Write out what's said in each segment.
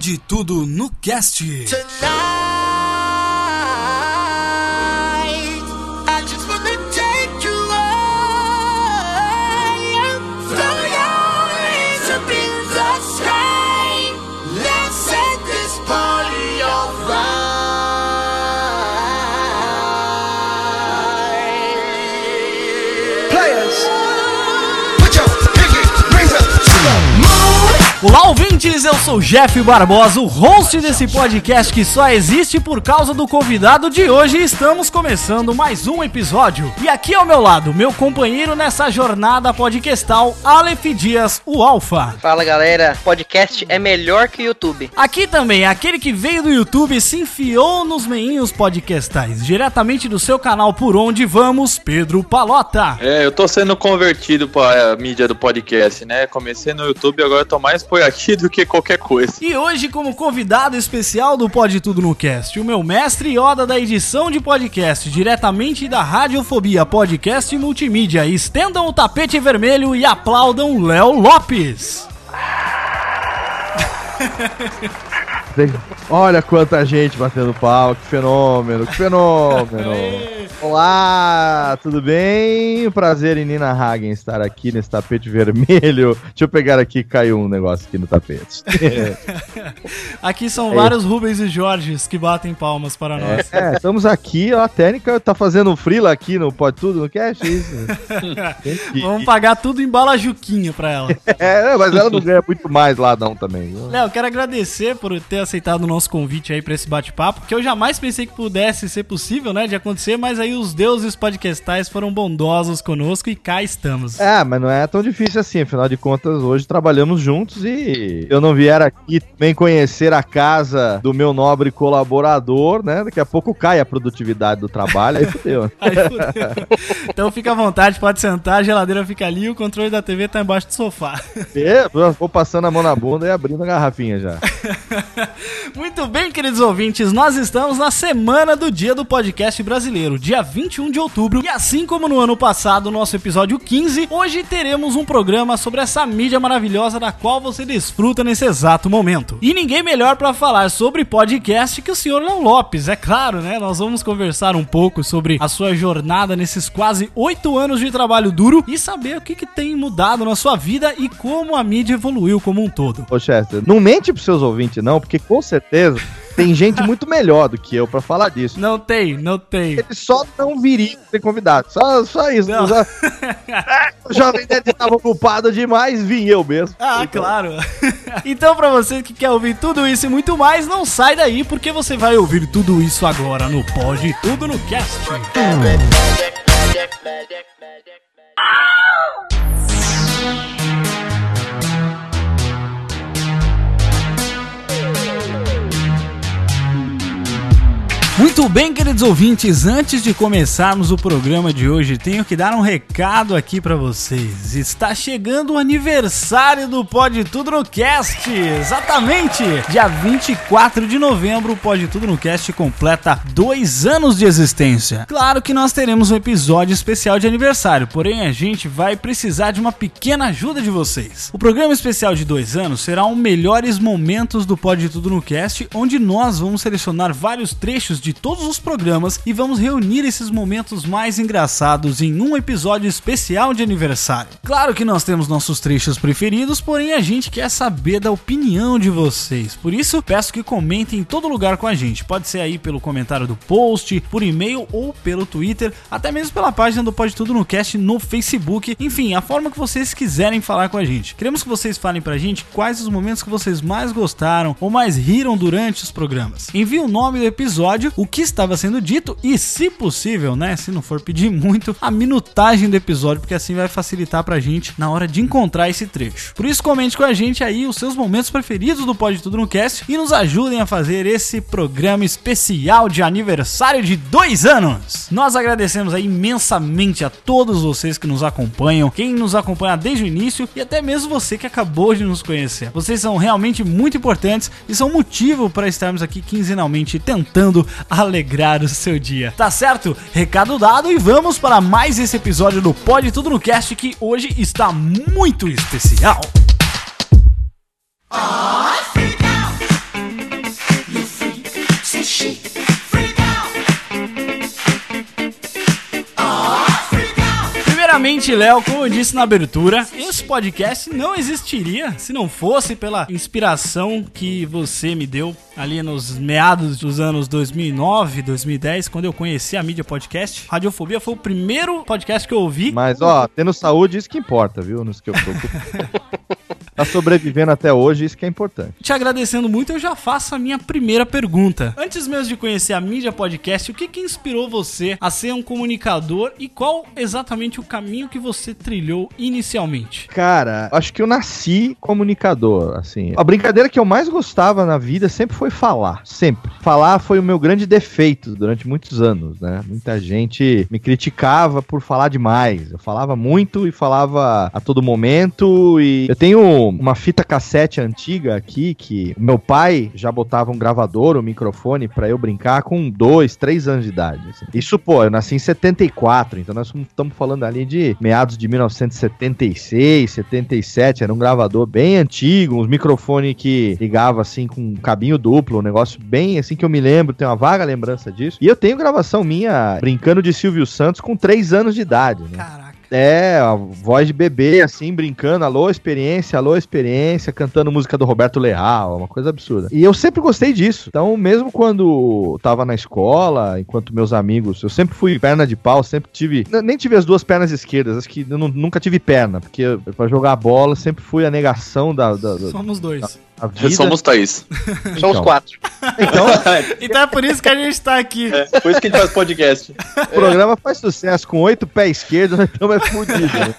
Pode tudo no cast. Put Olá, ouvintes! Eu sou o Jeff Barbosa, o host desse podcast que só existe por causa do convidado de hoje. E estamos começando mais um episódio. E aqui ao meu lado, meu companheiro nessa jornada podcastal, Aleph Dias, o Alfa. Fala galera, podcast é melhor que o YouTube. Aqui também, aquele que veio do YouTube e se enfiou nos meinhos podcastais, diretamente do seu canal Por Onde Vamos, Pedro Palota. É, eu tô sendo convertido pra mídia do podcast, né? Comecei no YouTube e agora eu tô mais por aqui do que qualquer coisa. E hoje, como convidado especial do Pode Tudo no Cast, o meu mestre Yoda da edição de podcast, diretamente da Radiofobia Podcast e Multimídia. Estendam o tapete vermelho e aplaudam Léo Lopes. Olha quanta gente batendo pau, que fenômeno, que fenômeno. Olá, tudo bem? Prazer em Nina Hagen estar aqui nesse tapete vermelho. Deixa eu pegar aqui, caiu um negócio aqui no tapete. Aqui são vários Rubens e Jorges que batem palmas para nós. É, estamos aqui, ó, a técnica tá fazendo frila aqui no Pode Tudo, no Cash, isso? Tem que- Vamos pagar tudo em bala juquinha pra ela. É, mas ela não ganha muito mais lá não também. Léo, quero agradecer por ter aceitado o nosso convite aí pra esse bate-papo, que eu jamais pensei que pudesse ser possível, né, de acontecer, mas aí os deuses podcastais foram bondosos conosco e cá estamos. É, mas não é tão difícil assim, afinal de contas, hoje trabalhamos juntos e eu não vier aqui também conhecer a casa do meu nobre colaborador, né? Daqui a pouco cai a produtividade do trabalho, aí fudeu. Aí, fudeu. então fica à vontade, pode sentar, a geladeira fica ali, o controle da TV tá embaixo do sofá. É, eu vou passando a mão na bunda e abrindo a garrafinha já. Muito bem, queridos ouvintes, nós estamos na semana do Dia do Podcast Brasileiro, dia 21 de outubro, e assim como no ano passado, nosso episódio 15, hoje teremos um programa sobre essa mídia maravilhosa da qual você desfruta nesse exato momento. E ninguém melhor para falar sobre podcast que o senhor Léo Lopes, é claro, né? Nós vamos conversar um pouco sobre a sua jornada nesses quase oito anos de trabalho duro e saber o que, que tem mudado na sua vida e como a mídia evoluiu como um todo. Ô, Chester, não mente pros seus ouvintes não, porque com certeza tem gente muito melhor do que eu pra falar disso. Não tem, não tem. Eles só não viriam ser convidados. Só, só isso. Não. Já- o Jovem Nerd estava ocupado demais, vim eu mesmo. Ah, Então, claro. então, pra você que quer ouvir tudo isso e muito mais, não sai daí, porque você vai ouvir tudo isso agora no Pode Tudo no Cast. Muito bem, queridos ouvintes, antes de começarmos o programa de hoje, tenho que dar um recado aqui pra vocês. Está chegando o aniversário do Pode Tudo no Cast. Exatamente! Dia 24 de novembro, o Pode Tudo no Cast completa dois anos de existência. Claro que nós teremos um episódio especial de aniversário, porém a gente vai precisar de uma pequena ajuda de vocês. O programa especial de dois anos será um melhores momentos do Pode Tudo no Cast, onde nós vamos selecionar vários trechos de todos os programas e vamos reunir esses momentos mais engraçados em um episódio especial de aniversário. Claro que nós temos nossos trechos preferidos, porém a gente quer saber da opinião de vocês. Por isso, peço que comentem em todo lugar com a gente. Pode ser aí pelo comentário do post, por e-mail ou pelo Twitter, até mesmo pela página do Pode Tudo no Cast no Facebook. Enfim, a forma que vocês quiserem falar com a gente. Queremos que vocês falem pra gente quais os momentos que vocês mais gostaram ou mais riram durante os programas. Envie o nome do episódio, o que estava sendo dito e, se possível, né, se não for pedir muito, a minutagem do episódio, porque assim vai facilitar pra gente na hora de encontrar esse trecho. Por isso, comente com a gente aí os seus momentos preferidos do Pode Tudo no Cast e nos ajudem a fazer esse programa especial de aniversário de dois anos. Nós agradecemos aí imensamente a todos vocês que nos acompanham, quem nos acompanha desde o início e até mesmo você que acabou de nos conhecer. Vocês são realmente muito importantes e são motivo para estarmos aqui quinzenalmente tentando alegrar o seu dia. Tá certo? Recado dado e vamos para mais esse episódio do Pode Tudo no Cast que hoje está muito especial. Primeiramente, Léo, como eu disse na abertura, esse podcast não existiria se não fosse pela inspiração que você me deu ali nos meados dos anos 2009, 2010, quando eu conheci a mídia podcast. Radiofobia foi o primeiro podcast que eu ouvi. Mas, ó, tendo saúde, isso que importa, viu? Nos que eu tô... tá sobrevivendo até hoje, isso que é importante. Te agradecendo muito, eu já faço a minha primeira pergunta. Antes mesmo de conhecer a mídia podcast, o que, que inspirou você a ser um comunicador e qual exatamente o caminho que você trilhou inicialmente? Cara, acho que eu nasci comunicador, assim. A brincadeira que eu mais gostava na vida sempre foi falar, sempre. Falar foi o meu grande defeito durante muitos anos, né? Muita gente me criticava por falar demais. Eu falava muito e falava a todo momento e eu tenho uma fita cassete antiga aqui que meu pai já botava um gravador, um microfone pra eu brincar com dois, três anos de idade. assim. Isso, pô, eu nasci em 74, então nós estamos falando ali de meados de 1976, 77, era um gravador bem antigo, uns microfones que ligava assim com um cabinho duplo, um negócio bem assim que eu me lembro, tenho uma vaga lembrança disso. E eu tenho gravação minha brincando de Silvio Santos com três anos de idade, né? Caraca. É, a voz de bebê, assim, brincando, alô, experiência, alô, experiência, cantando música do Roberto Leal, uma coisa absurda. E eu sempre gostei disso. Então, mesmo quando tava na escola, enquanto meus amigos, eu sempre fui perna de pau, sempre tive. Nem tive as duas pernas esquerdas, acho que eu nu- nunca tive perna, porque pra jogar bola sempre fui a negação da, da, da- Somos dois. da vida. Somos Thaís. Somos Então. quatro. Então, Então é por isso que a gente tá aqui. É, por isso que a gente faz podcast. o programa faz sucesso com oito pés esquerdos, nós estamos é fudido. né?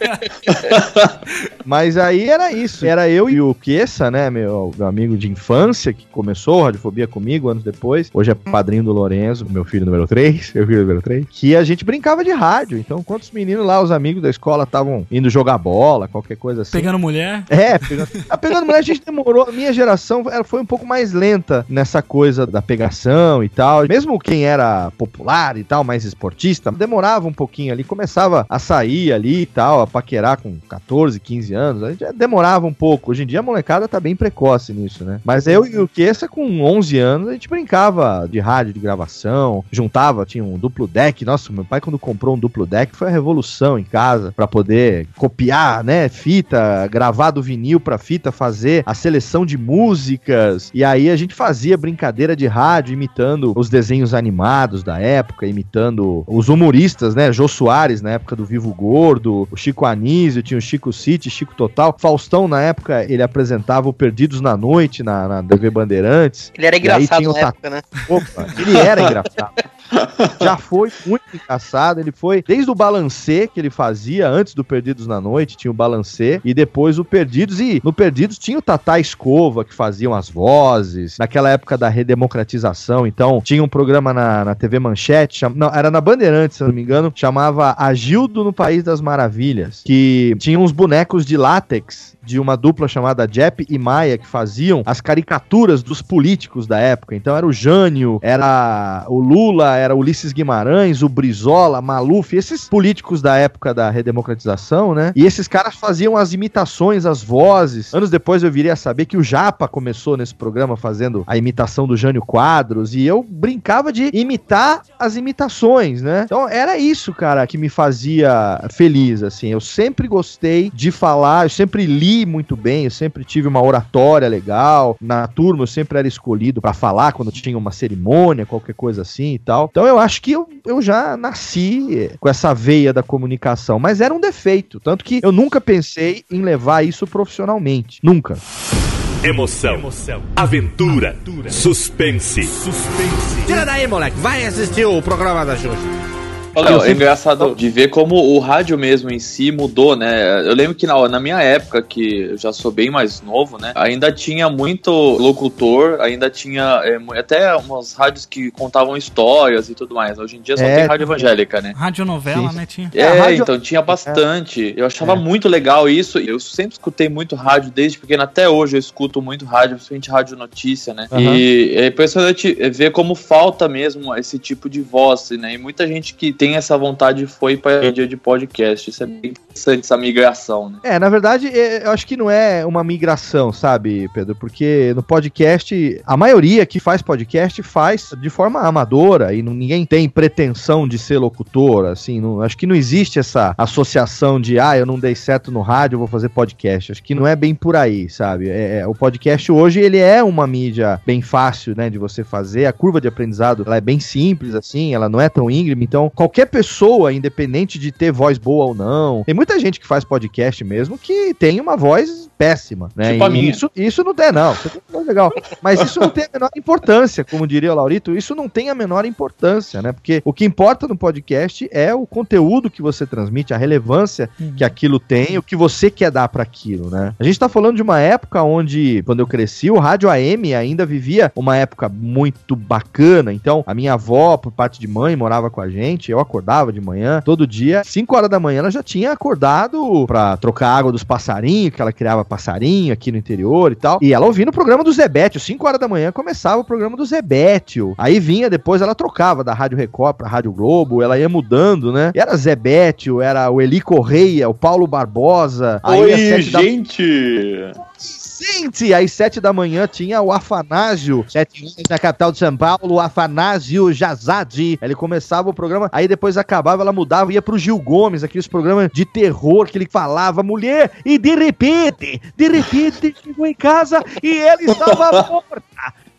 Mas aí era isso. Era eu e o Kessa, né? Meu, meu amigo de infância, que começou Radiofobia comigo anos depois. Hoje é padrinho do Lorenzo, meu filho número 3. Meu filho número 3. Que a gente brincava de rádio. Então, quantos meninos lá, os amigos da escola, estavam indo jogar bola, qualquer coisa assim. Pegando mulher. É, pegando, a pegando mulher a gente demorou, a minha geração ela foi um pouco mais lenta nessa coisa da pegação e tal. Mesmo quem era popular e tal, mais esportista, demorava um pouquinho ali, começava a sair ali e tal, a paquerar com 14, 15 anos, aí já demorava um pouco. Hoje em dia a molecada tá bem precoce nisso, né? Mas eu e o Kessa com 11 anos, a gente brincava de rádio, de gravação, juntava, tinha um duplo deck. Nossa, meu pai quando comprou um duplo deck foi a revolução em casa pra poder copiar, né, fita, gravar do vinil pra fita, fazer a seleção de músicas. E aí a gente fazia brincadeira de rádio imitando os desenhos animados da época, imitando os humoristas, né, Jô Soares na época do Vivo Gordo, o Chico Anísio, tinha o Chico City, Chico Total. Faustão na época ele apresentava o Perdidos na Noite na, na TV Bandeirantes. Ele era aí engraçado na época, né? Opa, ele era engraçado. Já foi muito engraçado. Ele foi desde o balancê que ele fazia antes do Perdidos na Noite, tinha o balancê, e depois o Perdidos. E no Perdidos tinha o Tatá Escova, que faziam as vozes. Naquela época da redemocratização, então tinha um programa na, na TV Manchete, cham- não, era na Bandeirantes, se não me engano, chamava Agildo no País das Maravilhas, que tinha uns bonecos de látex de uma dupla chamada Jep e Maia que faziam as caricaturas dos políticos da época. Então era o Jânio, era o Lula, era Ulisses Guimarães, o Brizola, Maluf, esses políticos da época da redemocratização, né? E esses caras faziam as imitações, as vozes. Anos depois eu viria a saber que o Japa começou nesse programa fazendo a imitação do Jânio Quadros e eu brincava de imitar as imitações, né? Então era isso, cara, que me fazia feliz, assim. Eu sempre gostei de falar, eu sempre li muito bem, eu sempre tive uma oratória legal. Na turma eu sempre era escolhido pra falar quando tinha uma cerimônia, qualquer coisa assim e tal. Então eu acho que eu, eu já nasci com essa veia da comunicação, mas era um defeito, tanto que eu nunca pensei em levar isso profissionalmente, nunca. Emoção, aventura, suspense. Tira daí, moleque. Vai assistir o programa da Xuxa. Olha, é engraçado de ver como o rádio mesmo em si mudou, né? Eu lembro que na, na minha época, que eu já sou bem mais novo, né? Ainda tinha muito locutor, ainda tinha é, até umas rádios que contavam histórias e tudo mais. Hoje em dia só É, tem rádio evangélica, né? Radionovela, Sim. né, tinha? É, É, rádio- então tinha bastante. Eu achava É. muito legal isso. Eu sempre escutei muito rádio, desde pequeno até hoje eu escuto muito rádio, principalmente rádio notícia, né? Aham. E é impressionante ver como falta mesmo esse tipo de voz, né? E muita gente que tem essa vontade foi para dia de podcast. Isso é bem interessante, essa migração, né? É, na verdade, é, eu acho que não é uma migração, sabe, Pedro? Porque no podcast, a maioria que faz podcast faz de forma amadora e não- ninguém tem pretensão de ser locutor, assim, não- acho que não existe essa associação de, ah, eu não dei certo no rádio, vou fazer podcast. Acho que não é bem por aí, sabe? É, é, o podcast hoje, ele é uma mídia bem fácil, né, de você fazer, a curva de aprendizado, ela é bem simples, assim, ela não é tão íngreme, então pessoa, independente de ter voz boa ou não, tem muita gente que faz podcast mesmo que tem uma voz péssima, né? Tipo. Isso, isso não tem, não. Uma voz legal. Mas isso não tem a menor importância, como diria o Laurito, isso não tem a menor importância, né? Porque o que importa no podcast é o conteúdo que você transmite, a relevância que aquilo tem, o que você quer dar para aquilo, né? A gente tá falando de uma época onde, quando eu cresci, o rádio AM ainda vivia uma época muito bacana. Então, a minha avó, por parte de mãe, morava com a gente, eu acordava de manhã, todo dia, 5 horas da manhã ela já tinha acordado pra trocar água dos passarinhos, que ela criava passarinho aqui no interior e tal. E ela ouvindo o programa do Zebétio, 5 horas da manhã começava o programa do Zebétio. Aí vinha depois, ela trocava da Rádio Record pra Rádio Globo, ela ia mudando, né? E era Zebétio, era o Eli Correia, o Paulo Barbosa. Aí às sete da Gente, às sete da manhã tinha o Afanásio, sete horas na capital de São Paulo, o Afanásio Jazade. Ele começava o programa, aí depois acabava, ela mudava, ia pro Gil Gomes, aqueles programas de terror que ele falava, mulher, e de repente, de repente, chegou em casa e ela estava morta.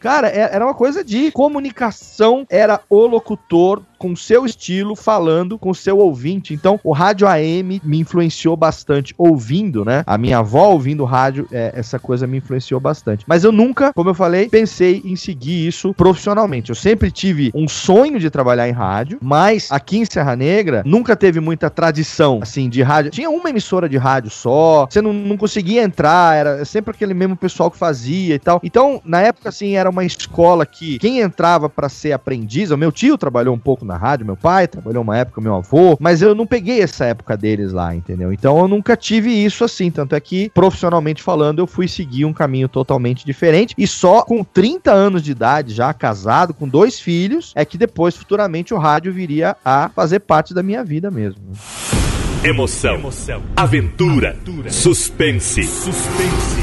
Cara, é- era uma coisa de comunicação, era o locutor com seu estilo, falando com seu ouvinte. Então, o rádio AM me influenciou bastante ouvindo, né? A minha avó ouvindo rádio, é, essa coisa me influenciou bastante. Mas eu nunca, como eu falei, pensei em seguir isso profissionalmente. Eu sempre tive um sonho de trabalhar em rádio, mas aqui em Serra Negra nunca teve muita tradição, assim, de rádio. Tinha uma emissora de rádio só, você não, não conseguia entrar, era sempre aquele mesmo pessoal que fazia e tal. Então, na época, assim, era uma escola que quem entrava pra ser aprendiz, o meu tio trabalhou um pouco na rádio, meu pai trabalhou uma época, meu avô, mas eu não peguei essa época deles lá, entendeu? Então eu nunca tive isso assim, tanto é que profissionalmente falando eu fui seguir um caminho totalmente diferente e só com 30 anos de idade, já casado, com dois filhos, é que depois futuramente o rádio viria a fazer parte da minha vida mesmo. Emoção, aventura, suspense.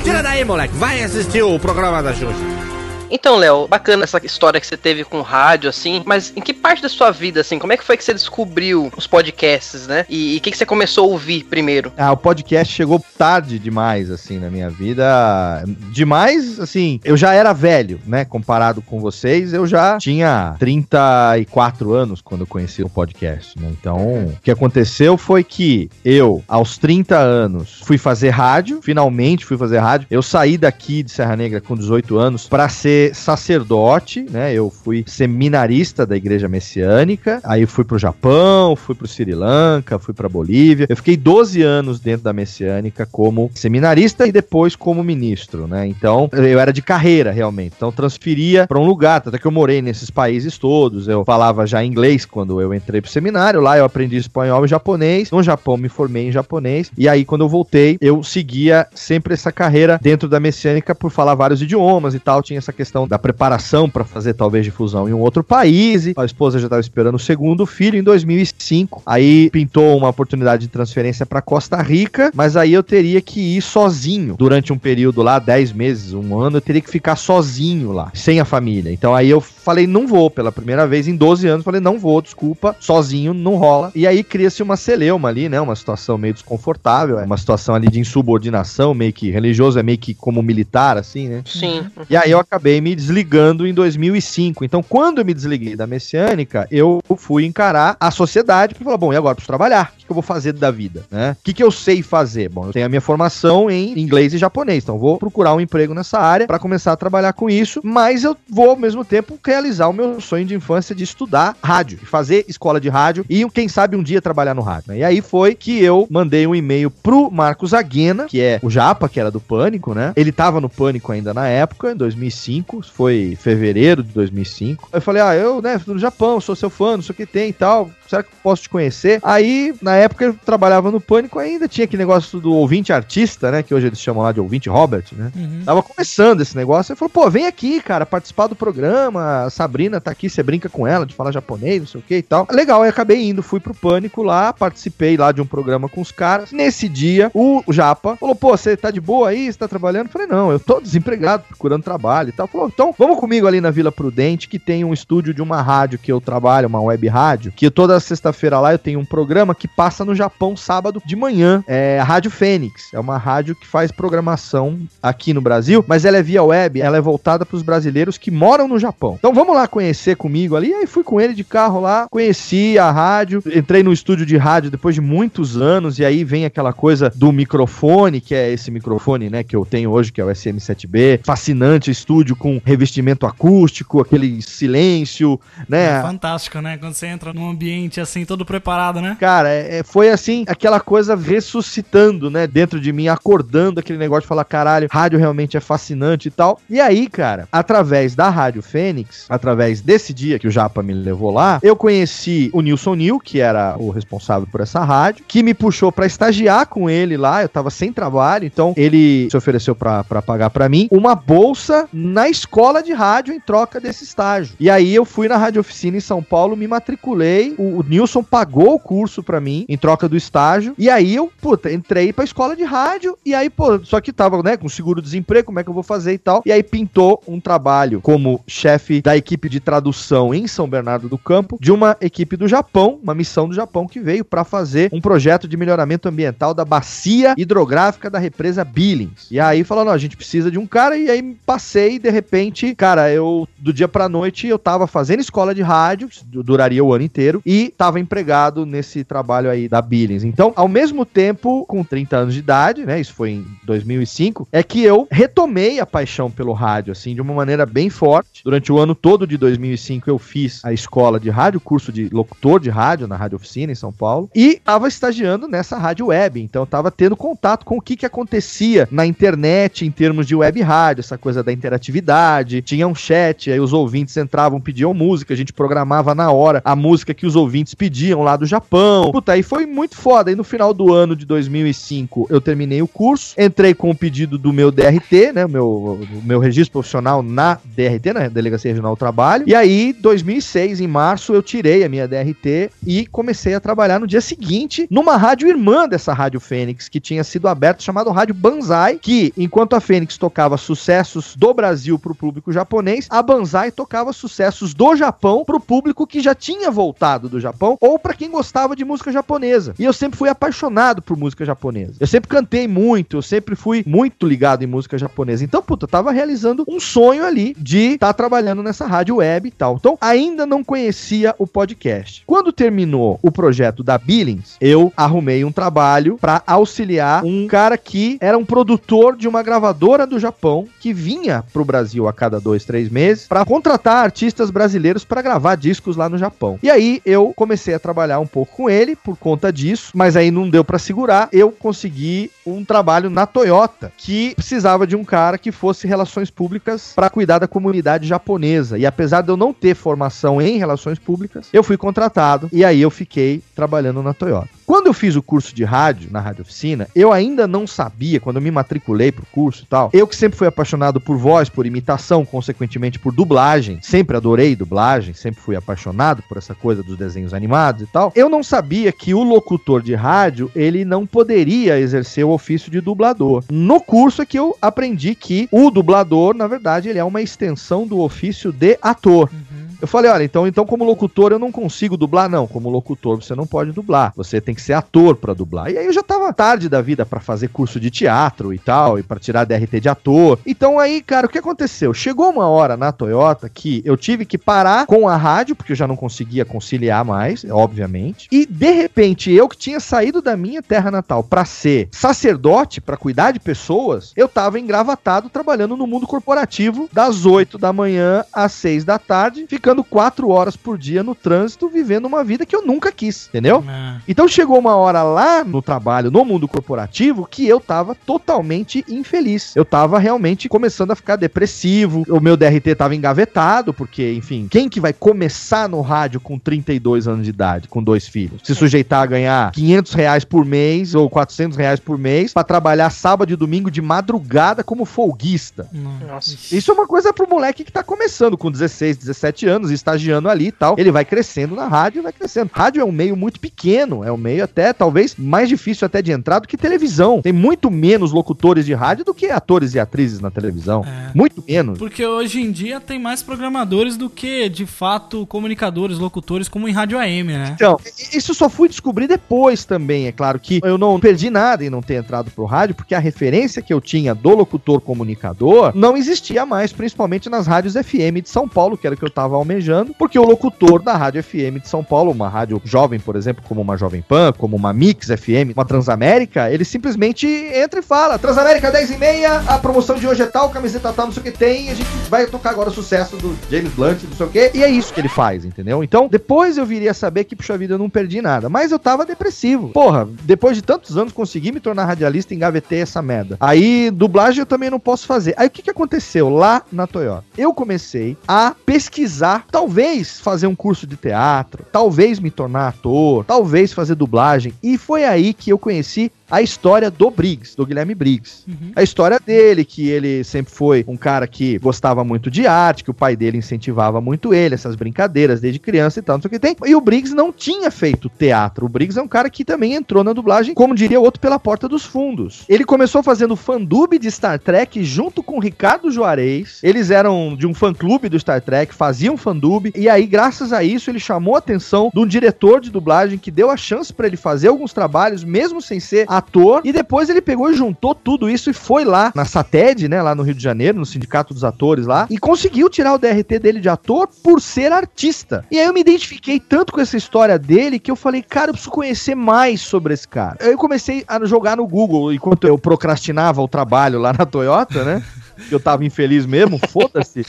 Tira daí, moleque. Vai assistir o programa da Xuxa. Então, Léo, bacana essa história que você teve com rádio, assim, mas em que parte da sua vida, assim, como é que foi que você descobriu os podcasts, né? E o que, que você começou a ouvir primeiro? Ah, o podcast chegou tarde demais, assim, na minha vida. Demais, assim, eu já era velho, né? Comparado com vocês, eu já tinha 34 anos quando eu conheci o podcast, né? Então, o que aconteceu foi que eu, aos 30 anos, fui fazer rádio, finalmente fui fazer rádio. Eu saí daqui de Serra Negra com 18 anos para ser sacerdote, né? Eu fui seminarista da igreja messiânica, aí fui pro Japão, fui pro Sri Lanka, fui pra Bolívia. Eu fiquei 12 anos dentro da messiânica como seminarista e depois como ministro, né? Então, eu era de carreira realmente. Então, transferia para um lugar, até que eu morei nesses países todos. Eu falava já inglês quando eu entrei pro seminário, lá eu aprendi espanhol e japonês. No Japão me formei em japonês e aí quando eu voltei, eu seguia sempre essa carreira dentro da messiânica por falar vários idiomas e tal. Tinha essa questão da preparação para fazer talvez difusão em um outro país. E a esposa já estava esperando o segundo filho em 2005. Aí pintou uma oportunidade de transferência para Costa Rica, mas aí eu teria que ir sozinho durante um período lá, 10 meses, um ano, eu teria que ficar sozinho lá, sem a família. Então aí eu falei, não vou, pela primeira vez em 12 anos, falei, não vou, desculpa, sozinho não rola. E aí cria-se uma celeuma ali, né? Uma situação meio desconfortável, é uma situação ali de insubordinação, meio que religioso, é meio que como militar, assim, né? Sim. E aí eu acabei me desligando em 2005. Então, quando eu me desliguei da messiânica, eu fui encarar a sociedade para falar, bom, e agora preciso trabalhar. Que eu vou fazer da vida, né? O que, que eu sei fazer? Bom, eu tenho a minha formação em inglês e japonês, então vou procurar um emprego nessa área para começar a trabalhar com isso, mas eu vou ao mesmo tempo realizar o meu sonho de infância de estudar rádio, fazer escola de rádio e quem sabe um dia trabalhar no rádio. né? E aí foi que eu mandei um e-mail pro Marcos Aguena, que é o Japa, que era do Pânico, né? Ele tava no Pânico ainda na época, em 2005, foi fevereiro de 2005. Eu falei, ah, eu, né, no Japão, sou seu fã, não sei o que tem e tal, será que posso te conhecer? Aí, na época, eu trabalhava no Pânico ainda, tinha aquele negócio do ouvinte artista, né, que hoje eles chamam lá de ouvinte Robert, né? Tava começando esse negócio, ele falou, pô, vem aqui, cara, participar do programa, a Sabrina tá aqui, você brinca com ela, de falar japonês, não sei o que e tal. Legal, aí acabei indo, fui pro Pânico lá, participei lá de um programa com os caras. Nesse dia, o Japa falou, pô, você tá de boa aí, você tá trabalhando? Eu falei, não, eu tô desempregado, procurando trabalho e tal. Falou, então, vamos comigo ali na Vila Prudente, que tem um estúdio de uma rádio que eu trabalho, uma web rádio, que toda sexta-feira lá eu tenho um programa que passa no Japão sábado de manhã, é a Rádio Fênix. É uma rádio que faz programação aqui no Brasil, mas ela é via web, ela é voltada pros brasileiros que moram no Japão. Então vamos lá conhecer comigo ali. Aí fui com ele de carro lá, conheci a rádio, entrei no estúdio de rádio depois de muitos anos, e aí vem aquela coisa do microfone, que é esse microfone, né, que eu tenho hoje, que é o SM7B. Fascinante estúdio com revestimento acústico, aquele silêncio, né? É fantástico, né? Quando você entra num ambiente assim, todo preparado, né? Cara, é- foi assim, aquela coisa ressuscitando, né, dentro de mim, acordando aquele negócio de falar, caralho, rádio realmente é fascinante e tal. E aí, cara, através da Rádio Fênix, através desse dia que o Japa me levou lá, eu conheci o Nilson Nil, que era o responsável por essa rádio, que me puxou pra estagiar com ele lá, eu tava sem trabalho, então ele se ofereceu pra pagar pra mim uma bolsa na escola de rádio em troca desse estágio. E aí eu fui na Rádio Oficina em São Paulo, me matriculei, o, o Nilson pagou o curso pra mim em troca do estágio, e aí eu, puta, entrei pra escola de rádio, e aí, pô, só que tava, né, com seguro-desemprego, como é que eu vou fazer e tal, e aí pintou um trabalho como chefe da equipe de tradução em São Bernardo do Campo, de uma equipe do Japão, uma missão do Japão que veio pra fazer um projeto de melhoramento ambiental da bacia hidrográfica da represa Billings. E aí falou, não, a gente precisa de um cara, e aí passei, de repente, cara, eu, do dia pra noite, eu tava fazendo escola de rádio, duraria o ano inteiro, e tava empregado nesse trabalho aí da Billings. Então, ao mesmo tempo, com 30 anos de idade, né, isso foi em 2005, é que eu retomei a paixão pelo rádio, assim, de uma maneira bem forte. Durante o ano todo de 2005 eu fiz a escola de rádio, curso de locutor de rádio na Rádio Oficina em São Paulo, e tava estagiando nessa rádio web, então eu tava tendo contato com o que que acontecia na internet em termos de web rádio, essa coisa da interatividade, tinha um chat, aí os ouvintes entravam, pediam música, a gente programava na hora a música que os ouvintes pediam lá do Japão. Puta, aí foi muito foda. Aí no final do ano de 2005 eu terminei o curso, entrei com o pedido do meu DRT, né, o meu, o meu registro profissional na DRT, na Delegacia Regional do Trabalho. E aí, 2006, em março, eu tirei a minha DRT e comecei a trabalhar no dia seguinte numa rádio irmã dessa Rádio Fênix, que tinha sido aberta, chamada Rádio Banzai, que enquanto a Fênix tocava sucessos do Brasil pro público japonês, a Banzai tocava sucessos do Japão pro público que já tinha voltado do Japão ou pra quem gostava de música japonesa. E eu sempre fui apaixonado por música japonesa. Eu sempre cantei muito, eu sempre fui muito ligado em música japonesa. Então, puta, eu tava realizando um sonho ali de estar trabalhando nessa rádio web e tal. Então, ainda não conhecia o podcast. Quando terminou o projeto da Billings, eu arrumei um trabalho pra auxiliar um cara que era um produtor de uma gravadora do Japão que vinha pro Brasil a cada dois, três meses pra contratar artistas brasileiros pra gravar discos lá no Japão. E aí eu comecei a trabalhar um pouco com ele por conta disso, mas aí não deu pra segurar. Eu consegui um trabalho na Toyota que precisava de um cara que fosse relações públicas pra cuidar da comunidade japonesa. E apesar de eu não ter formação em relações públicas, eu fui contratado e aí eu fiquei trabalhando na Toyota. Quando eu fiz o curso de rádio, na Rádio Oficina, eu ainda não sabia, quando eu me matriculei pro curso e tal, eu que sempre fui apaixonado por voz, por imitação, consequentemente por dublagem, sempre adorei dublagem, sempre fui apaixonado por essa coisa dos desenhos animados e tal, eu não sabia que o locutor de rádio, ele não poderia exercer o ofício de dublador. No curso é que eu aprendi que o dublador, na verdade, ele é uma extensão do ofício de ator. Eu falei, olha, então, então como locutor eu não consigo dublar, não. Como locutor você não pode dublar. Você tem que ser ator pra dublar. E aí eu já tava tarde da vida pra fazer curso de teatro e tal, e pra tirar DRT de ator. Então aí, cara, o que aconteceu? Chegou uma hora na Toyota que eu tive que parar com a rádio, porque eu já não conseguia conciliar mais, obviamente. E de repente, eu que tinha saído da minha terra natal pra ser sacerdote, pra cuidar de pessoas, eu tava engravatado trabalhando no mundo corporativo das 8 da manhã às 6 da tarde, ficando 4 horas por dia no trânsito, vivendo uma vida que eu nunca quis, entendeu? Ah, Então chegou uma hora lá no trabalho, no mundo corporativo, que eu tava totalmente infeliz. Eu tava realmente começando a ficar depressivo. O meu DRT tava engavetado, porque, enfim, quem que vai começar no rádio com 32 anos de idade, com dois filhos? Se sujeitar a ganhar 500 reais por mês ou 400 reais por mês pra trabalhar sábado e domingo de madrugada como folguista. Nossa. Isso é uma coisa pro moleque que tá começando com 16, 17 anos, estagiando ali e tal. Ele vai crescendo na rádio, vai crescendo. Rádio é um meio muito pequeno, é um meio até, talvez, mais difícil até de entrar do que televisão. Tem muito menos locutores de rádio do que atores e atrizes na televisão. É. Muito menos. Porque hoje em dia tem mais programadores do que, de fato, comunicadores, locutores, como em rádio AM, né? Então, isso só fui descobrir depois também. É claro que eu não perdi nada em não ter entrado pro rádio, porque a referência que eu tinha do locutor comunicador não existia mais, principalmente nas rádios FM de São Paulo, que era o que eu tava almejando, porque o locutor da rádio FM de São Paulo, uma rádio jovem, por exemplo, como uma Jovem Pan, como uma Mix FM, uma Transamérica, ele simplesmente entra e fala: Transamérica 10 e meia, a promoção de hoje é tal, camiseta tal, não sei o que tem, a gente vai tocar agora o sucesso do James Blunt, não sei o que, e é isso que ele faz, entendeu? Então, depois eu viria saber que, puxa vida, eu não perdi nada, mas eu tava depressivo. Porra, depois de tantos anos consegui me tornar radialista e engavetei essa merda. Aí, dublagem eu também não posso fazer. Aí o que que aconteceu lá na Toyota? Eu comecei a pesquisar, talvez fazer um curso de teatro, talvez me tornar ator, talvez fazer dublagem, e foi aí que eu conheci a história do Briggs, do Guilherme Briggs. A história dele, que ele sempre foi um cara que gostava muito de arte, que o pai dele incentivava muito ele, essas brincadeiras desde criança e tal, não sei o que tem. E o Briggs não tinha feito teatro. O Briggs é um cara que também entrou na dublagem, como diria o outro, pela porta dos fundos. Ele começou fazendo fandub de Star Trek junto com o Ricardo Juarez. Eles eram de um fã-clube do Star Trek, faziam fandub, e aí, graças a isso, ele chamou a atenção de um diretor de dublagem que deu a chance pra ele fazer alguns trabalhos, mesmo sem ser ator, e depois ele pegou e juntou tudo isso e foi lá na SATED, né, lá no Rio de Janeiro, no Sindicato dos Atores lá, e conseguiu tirar o DRT dele de ator por ser artista. E aí eu me identifiquei tanto com essa história dele que eu falei, cara, eu preciso conhecer mais sobre esse cara. Eu comecei a jogar no Google enquanto eu procrastinava o trabalho lá na Toyota, né? que eu tava infeliz mesmo, foda-se.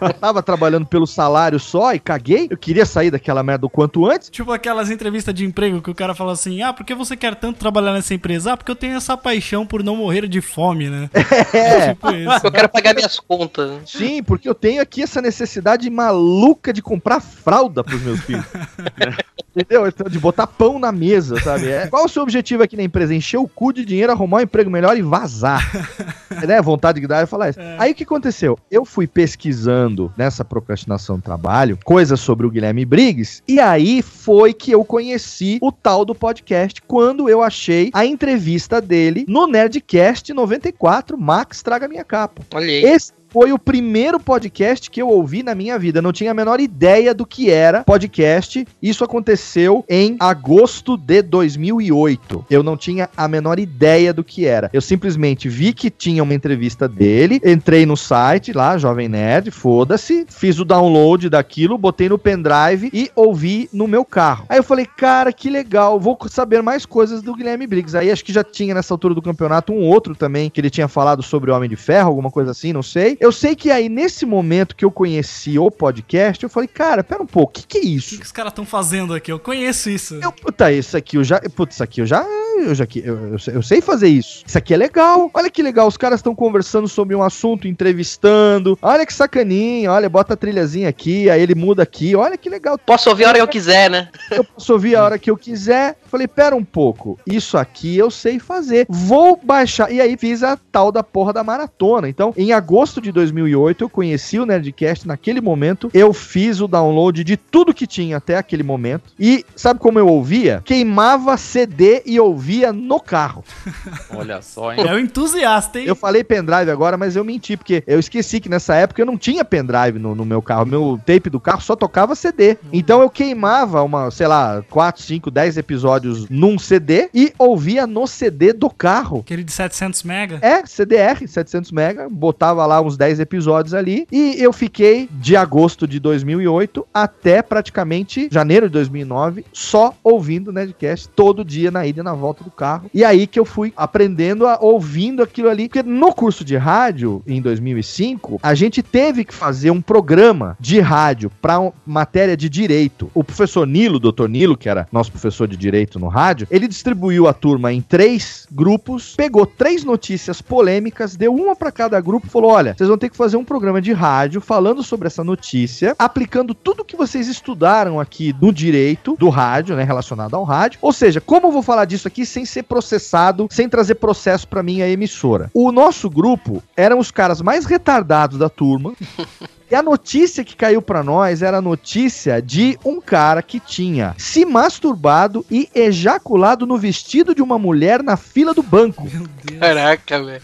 Eu tava trabalhando pelo salário só e caguei. Eu queria sair daquela merda o quanto antes. Tipo aquelas entrevistas de emprego que o cara fala assim: Ah, por que você quer tanto trabalhar nessa empresa? Ah, porque eu tenho essa paixão por não morrer de fome, né? É. Tipo isso. Eu quero pagar minhas contas. Sim, porque eu tenho aqui essa necessidade maluca de comprar fralda pros meus filhos. Entendeu? Então, De botar pão na mesa, sabe? É. Qual o seu objetivo aqui na empresa? Encher o cu de dinheiro, arrumar um emprego melhor e vazar. É, né? Vontade que dá é falar isso. Aí o que aconteceu? Eu fui pesquisando nessa procrastinação do trabalho coisas sobre o Guilherme Briggs, e aí foi que eu conheci o tal do podcast quando eu achei a entrevista dele no Nerdcast 94, Max Traga Minha Capa. Olha aí. Esse foi o primeiro podcast que eu ouvi na minha vida. Eu não tinha a menor ideia do que era podcast. Isso aconteceu em agosto de 2008. Eu não tinha a menor ideia do que era. Eu simplesmente vi que tinha uma entrevista dele, entrei no site lá, Jovem Nerd, foda-se, fiz o download daquilo, botei no pendrive e ouvi no meu carro. Aí eu falei, cara, que legal, vou saber mais coisas do Guilherme Briggs. Aí acho que já tinha nessa altura do campeonato um outro também, que ele tinha falado sobre o Homem de Ferro, alguma coisa assim, não sei. Eu sei que aí, nesse momento que eu conheci o podcast, eu falei, cara, pera um pouco, o que, que é O que, isso? que os caras estão fazendo aqui? Eu conheço isso. Eu, puta, isso aqui eu já. Putz, isso aqui eu já. Eu, já eu, eu, sei- eu sei fazer isso. Isso aqui é legal. Olha que legal. Os caras estão conversando sobre um assunto, entrevistando. Olha que sacaninha. Olha, bota a trilhazinha aqui. Aí ele muda aqui. Olha que legal. Posso ouvir a hora que eu quiser, né? Eu posso ouvir a hora que eu quiser. Falei, pera um pouco. Isso aqui eu sei fazer. Vou baixar. E aí fiz a tal da porra da maratona. Então, em agosto de 2008, eu conheci o Nerdcast. Naquele momento, eu fiz o download de tudo que tinha até aquele momento. E sabe como eu ouvia? Queimava CD e ouvia ouvia no carro. Olha só, hein? É um entusiasta, hein? Eu falei pendrive agora, mas eu menti, porque eu esqueci que nessa época eu não tinha pendrive no, no meu carro. Meu tape do carro só tocava CD. Então eu queimava uma, sei lá, 4, 5, 10 episódios num CD e ouvia no CD do carro. Aquele de 700 mega. É, CDR, 700 mega, botava lá uns 10 episódios ali e eu fiquei de agosto de 2008 até praticamente janeiro de 2009 só ouvindo o Nerdcast todo dia na ida e na volta do carro. E aí que eu fui aprendendo a ouvindo aquilo ali, porque no curso de rádio em 2005, a gente teve que fazer um programa de rádio para matéria de direito. O professor Nilo, doutor Nilo, que era nosso professor de direito no rádio, ele distribuiu a turma em três grupos, pegou três notícias polêmicas, deu uma para cada grupo e falou: olha, vocês vão ter que fazer um programa de rádio falando sobre essa notícia, aplicando tudo que vocês estudaram aqui no direito do rádio, né, relacionado ao rádio. Ou seja, como eu vou falar disso aqui sem ser processado, sem trazer processo para minha emissora? O nosso grupo eram os caras mais retardados da turma. E a notícia que caiu pra nós era a notícia de um cara que tinha se masturbado e ejaculado no vestido de uma mulher na fila do banco. Caraca, velho.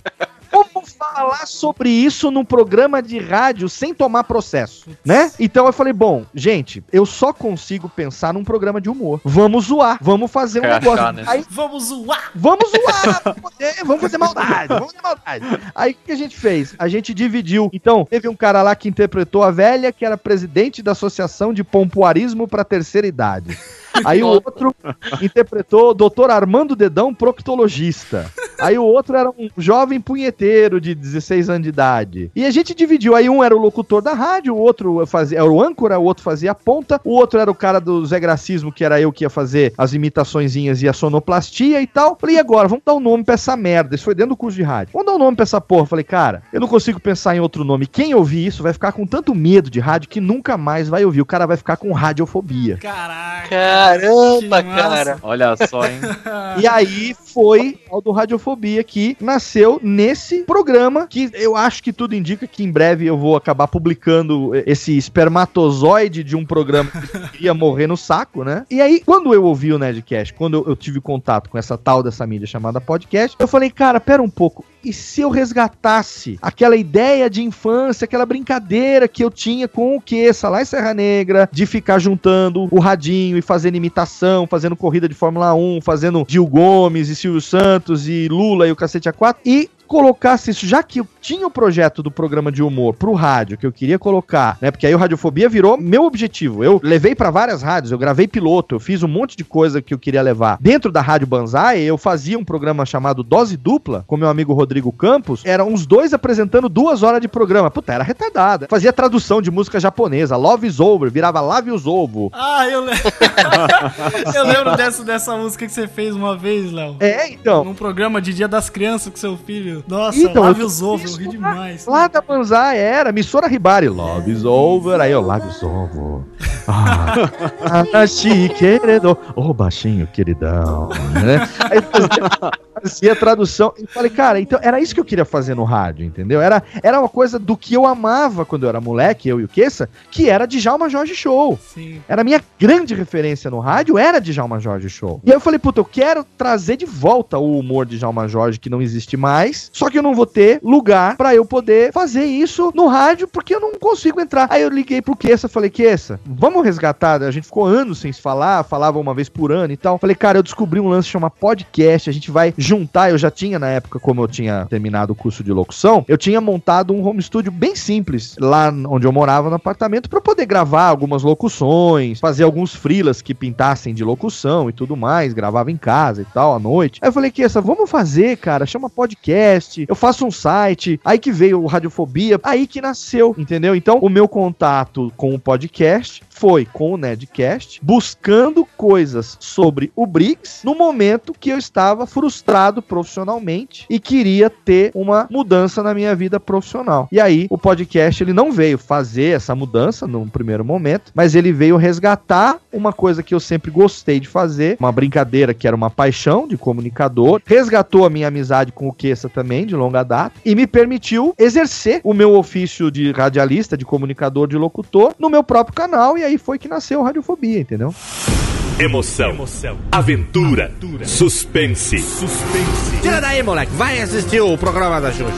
Falar sobre isso num programa de rádio sem tomar processo, né? Então eu falei, bom, gente, eu só consigo pensar num programa de humor. Vamos zoar, vamos fazer um Quer negócio. achar, né? Aí Vamos zoar! Vamos zoar! vamos fazer- vamos fazer maldade, vamos fazer maldade. Aí o que a gente fez? A gente dividiu. Então, teve um cara lá que interpretou a velha, que era presidente da Associação de Pompoarismo para Terceira Idade. Aí o outro interpretou o doutor Armando Dedão, proctologista. Aí o outro era um jovem punheteiro de 16 anos de idade. E a gente dividiu. Aí um era o locutor da rádio, o outro fazia, era o âncora, o outro fazia a ponta, o outro era o cara do Zé Gracismo, que era eu que ia fazer as imitaçõezinhas e a sonoplastia e tal. Falei, e agora? Vamos dar um nome pra essa merda. Isso foi dentro do curso de rádio. Vamos dar um nome pra essa porra. Falei, cara, eu não consigo pensar em outro nome. Quem ouvir isso vai ficar com tanto medo de rádio que nunca mais vai ouvir. O cara vai ficar com radiofobia. Caraca! Caramba, cara. Olha só, hein? E aí foi o do Radiofobia que nasceu nesse programa que eu acho que tudo indica que em breve eu vou acabar publicando esse espermatozoide de um programa que ia morrer no saco, né? E aí, quando eu ouvi o Nerdcast, quando eu, eu tive contato com essa tal dessa mídia chamada podcast, eu falei, cara, pera um pouco. E se eu resgatasse aquela ideia de infância, aquela brincadeira que eu tinha com o Queça lá em Serra Negra, de ficar juntando o radinho e fazendo imitação, fazendo corrida de Fórmula 1, fazendo Gil Gomes e Silvio Santos e Lula e o cacete A4, e colocasse isso, já que eu tinha o projeto do programa de humor pro rádio, que eu queria colocar, né? Porque aí o Radiofobia virou meu objetivo. Eu levei pra várias rádios, eu gravei piloto, eu fiz um monte de coisa que eu queria levar. Dentro da Rádio Banzai, eu fazia um programa chamado Dose Dupla, com meu amigo Rodrigo Campos. Eram os dois apresentando duas horas de programa. Puta, era retardada. Fazia tradução de música japonesa. Love is over, virava Love is over. Ah, eu lembro. eu lembro dessa, dessa música que você fez uma vez, Léo. É, então. Num programa de Dia das Crianças com seu filho. Nossa, Então, lave eu os ovos, eu ri lá- demais. Lá da Banzai era, Missora Ribari, Love is over, aí eu, Love is over. Ah, Anashi, querido, ô baixinho, queridão, né? Aí fazia, fazia tradução, e falei, cara, então era isso que eu queria fazer no rádio, entendeu? Era, era uma coisa do que eu amava quando eu era moleque, eu e o Queça, que era Djalma Jorge Show. Sim. Era a minha grande referência no rádio, era Djalma Jorge Show. E aí eu falei, puta, eu quero trazer de volta o humor de Djalma Jorge, que não existe mais, só que eu não vou ter lugar pra eu poder fazer isso no rádio, porque eu não consigo entrar. Aí eu liguei pro Queça, falei, Queça, vamos resgatar, a gente ficou anos sem se falar, falava uma vez por ano e tal. Falei, cara, eu descobri um lance que chama podcast, a gente vai juntar, eu já tinha na época, como eu tinha terminado o curso de locução, eu tinha montado um home studio bem simples, lá onde eu morava no apartamento, pra poder gravar algumas locuções, fazer alguns frilas que pintassem de locução e tudo mais, gravava em casa e tal, à noite. Aí eu falei, Kessa, vamos fazer, cara, chama podcast, eu faço um site, aí que veio o Radiofobia, aí que nasceu, entendeu? Então, o meu contato com o podcast foi com o Nedcast, buscando coisas sobre o Briggs no momento que eu estava frustrado profissionalmente e queria ter uma mudança na minha vida profissional. E aí, o podcast ele não veio fazer essa mudança num primeiro momento, mas ele veio resgatar uma coisa que eu sempre gostei de fazer, uma brincadeira que era uma paixão de comunicador, resgatou a minha amizade com o Queça também, de longa data, e me permitiu exercer o meu ofício de radialista, de comunicador, de locutor, no meu próprio canal, e aí foi que nasceu a Radiofobia, entendeu? Emoção, aventura, suspense. Tira daí, moleque. Vai assistir o programa da Xuxa.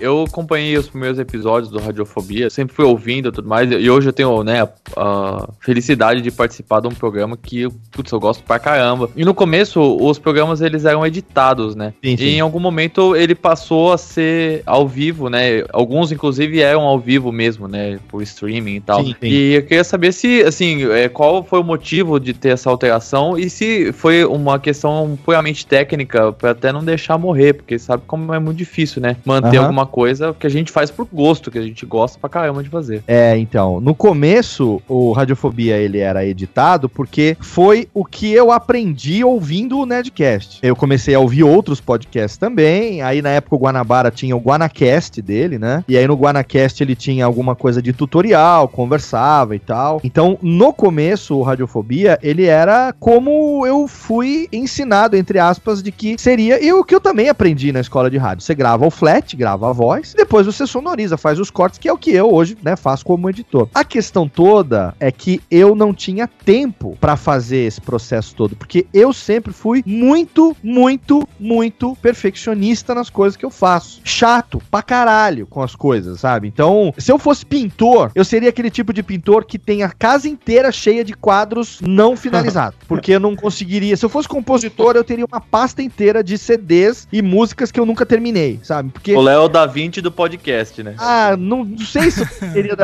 Eu acompanhei os primeiros episódios do Radiofobia, sempre fui ouvindo e tudo mais, e hoje eu tenho, né, a felicidade de participar de um programa que, putz, eu gosto pra caramba. E no começo, os programas, eles eram editados, né? Sim, sim. E em algum momento ele passou a ser ao vivo, né? Alguns, inclusive, eram ao vivo mesmo, né? Por streaming e tal. Sim. E eu queria saber se, assim, é, qual foi o motivo de ter essa alteração e se foi uma questão puramente técnica pra até não deixar morrer, porque sabe como é muito difícil, né? Manter Aham. alguma coisa que a gente faz por gosto, que a gente gosta pra caramba de fazer. É, então, no começo o Radiofobia ele era editado porque foi o que eu aprendi ouvindo o Nedcast. Eu comecei a ouvir outros podcasts também, aí na época o Guanabara tinha o Guanacast dele, né? E aí no Guanacast ele tinha alguma coisa de tutorial, conversava e tal. Então, no começo o Radiofobia, ele era como eu fui ensinado entre aspas de que seria e o que eu também aprendi na escola de rádio. Você grava o flat, grava a voz, depois você sonoriza, faz os cortes, que é o que eu hoje, né, faço como editor. A questão toda é que eu não tinha tempo pra fazer esse processo todo, porque eu sempre fui muito, muito, muito perfeccionista nas coisas que eu faço. Chato pra caralho com as coisas, sabe? Então, se eu fosse pintor, eu seria aquele tipo de pintor que tem a casa inteira cheia de quadros não finalizados, porque eu não conseguiria. Se eu fosse compositor, eu teria uma pasta inteira de CDs e músicas que eu nunca terminei, sabe? Porque O Léo da Vinci do podcast, né? ah, não, não sei se teria.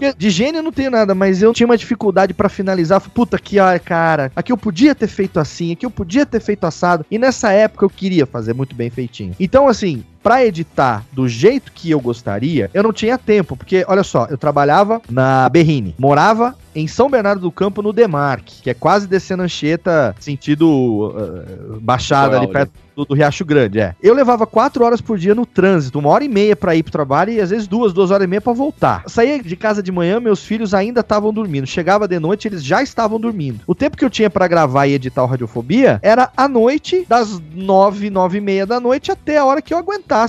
é de gênio não tenho nada, mas eu tinha uma dificuldade pra finalizar. Puta, aqui, ó, cara, aqui eu podia ter feito assim, aqui eu podia ter feito assado. E nessa época eu queria fazer muito bem feitinho. Então, assim. Pra editar do jeito que eu gostaria, eu não tinha tempo, porque olha só, eu trabalhava na Berrine, morava em São Bernardo do Campo, no Demarque, que é quase descendo Anchieta, sentido uh, Baixada, ali Litoral, perto do, do Riacho Grande, é. Eu levava quatro horas por dia no trânsito, uma hora e meia pra ir pro trabalho e às vezes duas, duas horas e meia pra voltar. Saía de casa de manhã, meus filhos ainda estavam dormindo. Chegava de noite, eles já estavam dormindo. O tempo que eu tinha pra gravar e editar o Radiofobia era à noite, das nove, nove e meia da noite até a hora que eu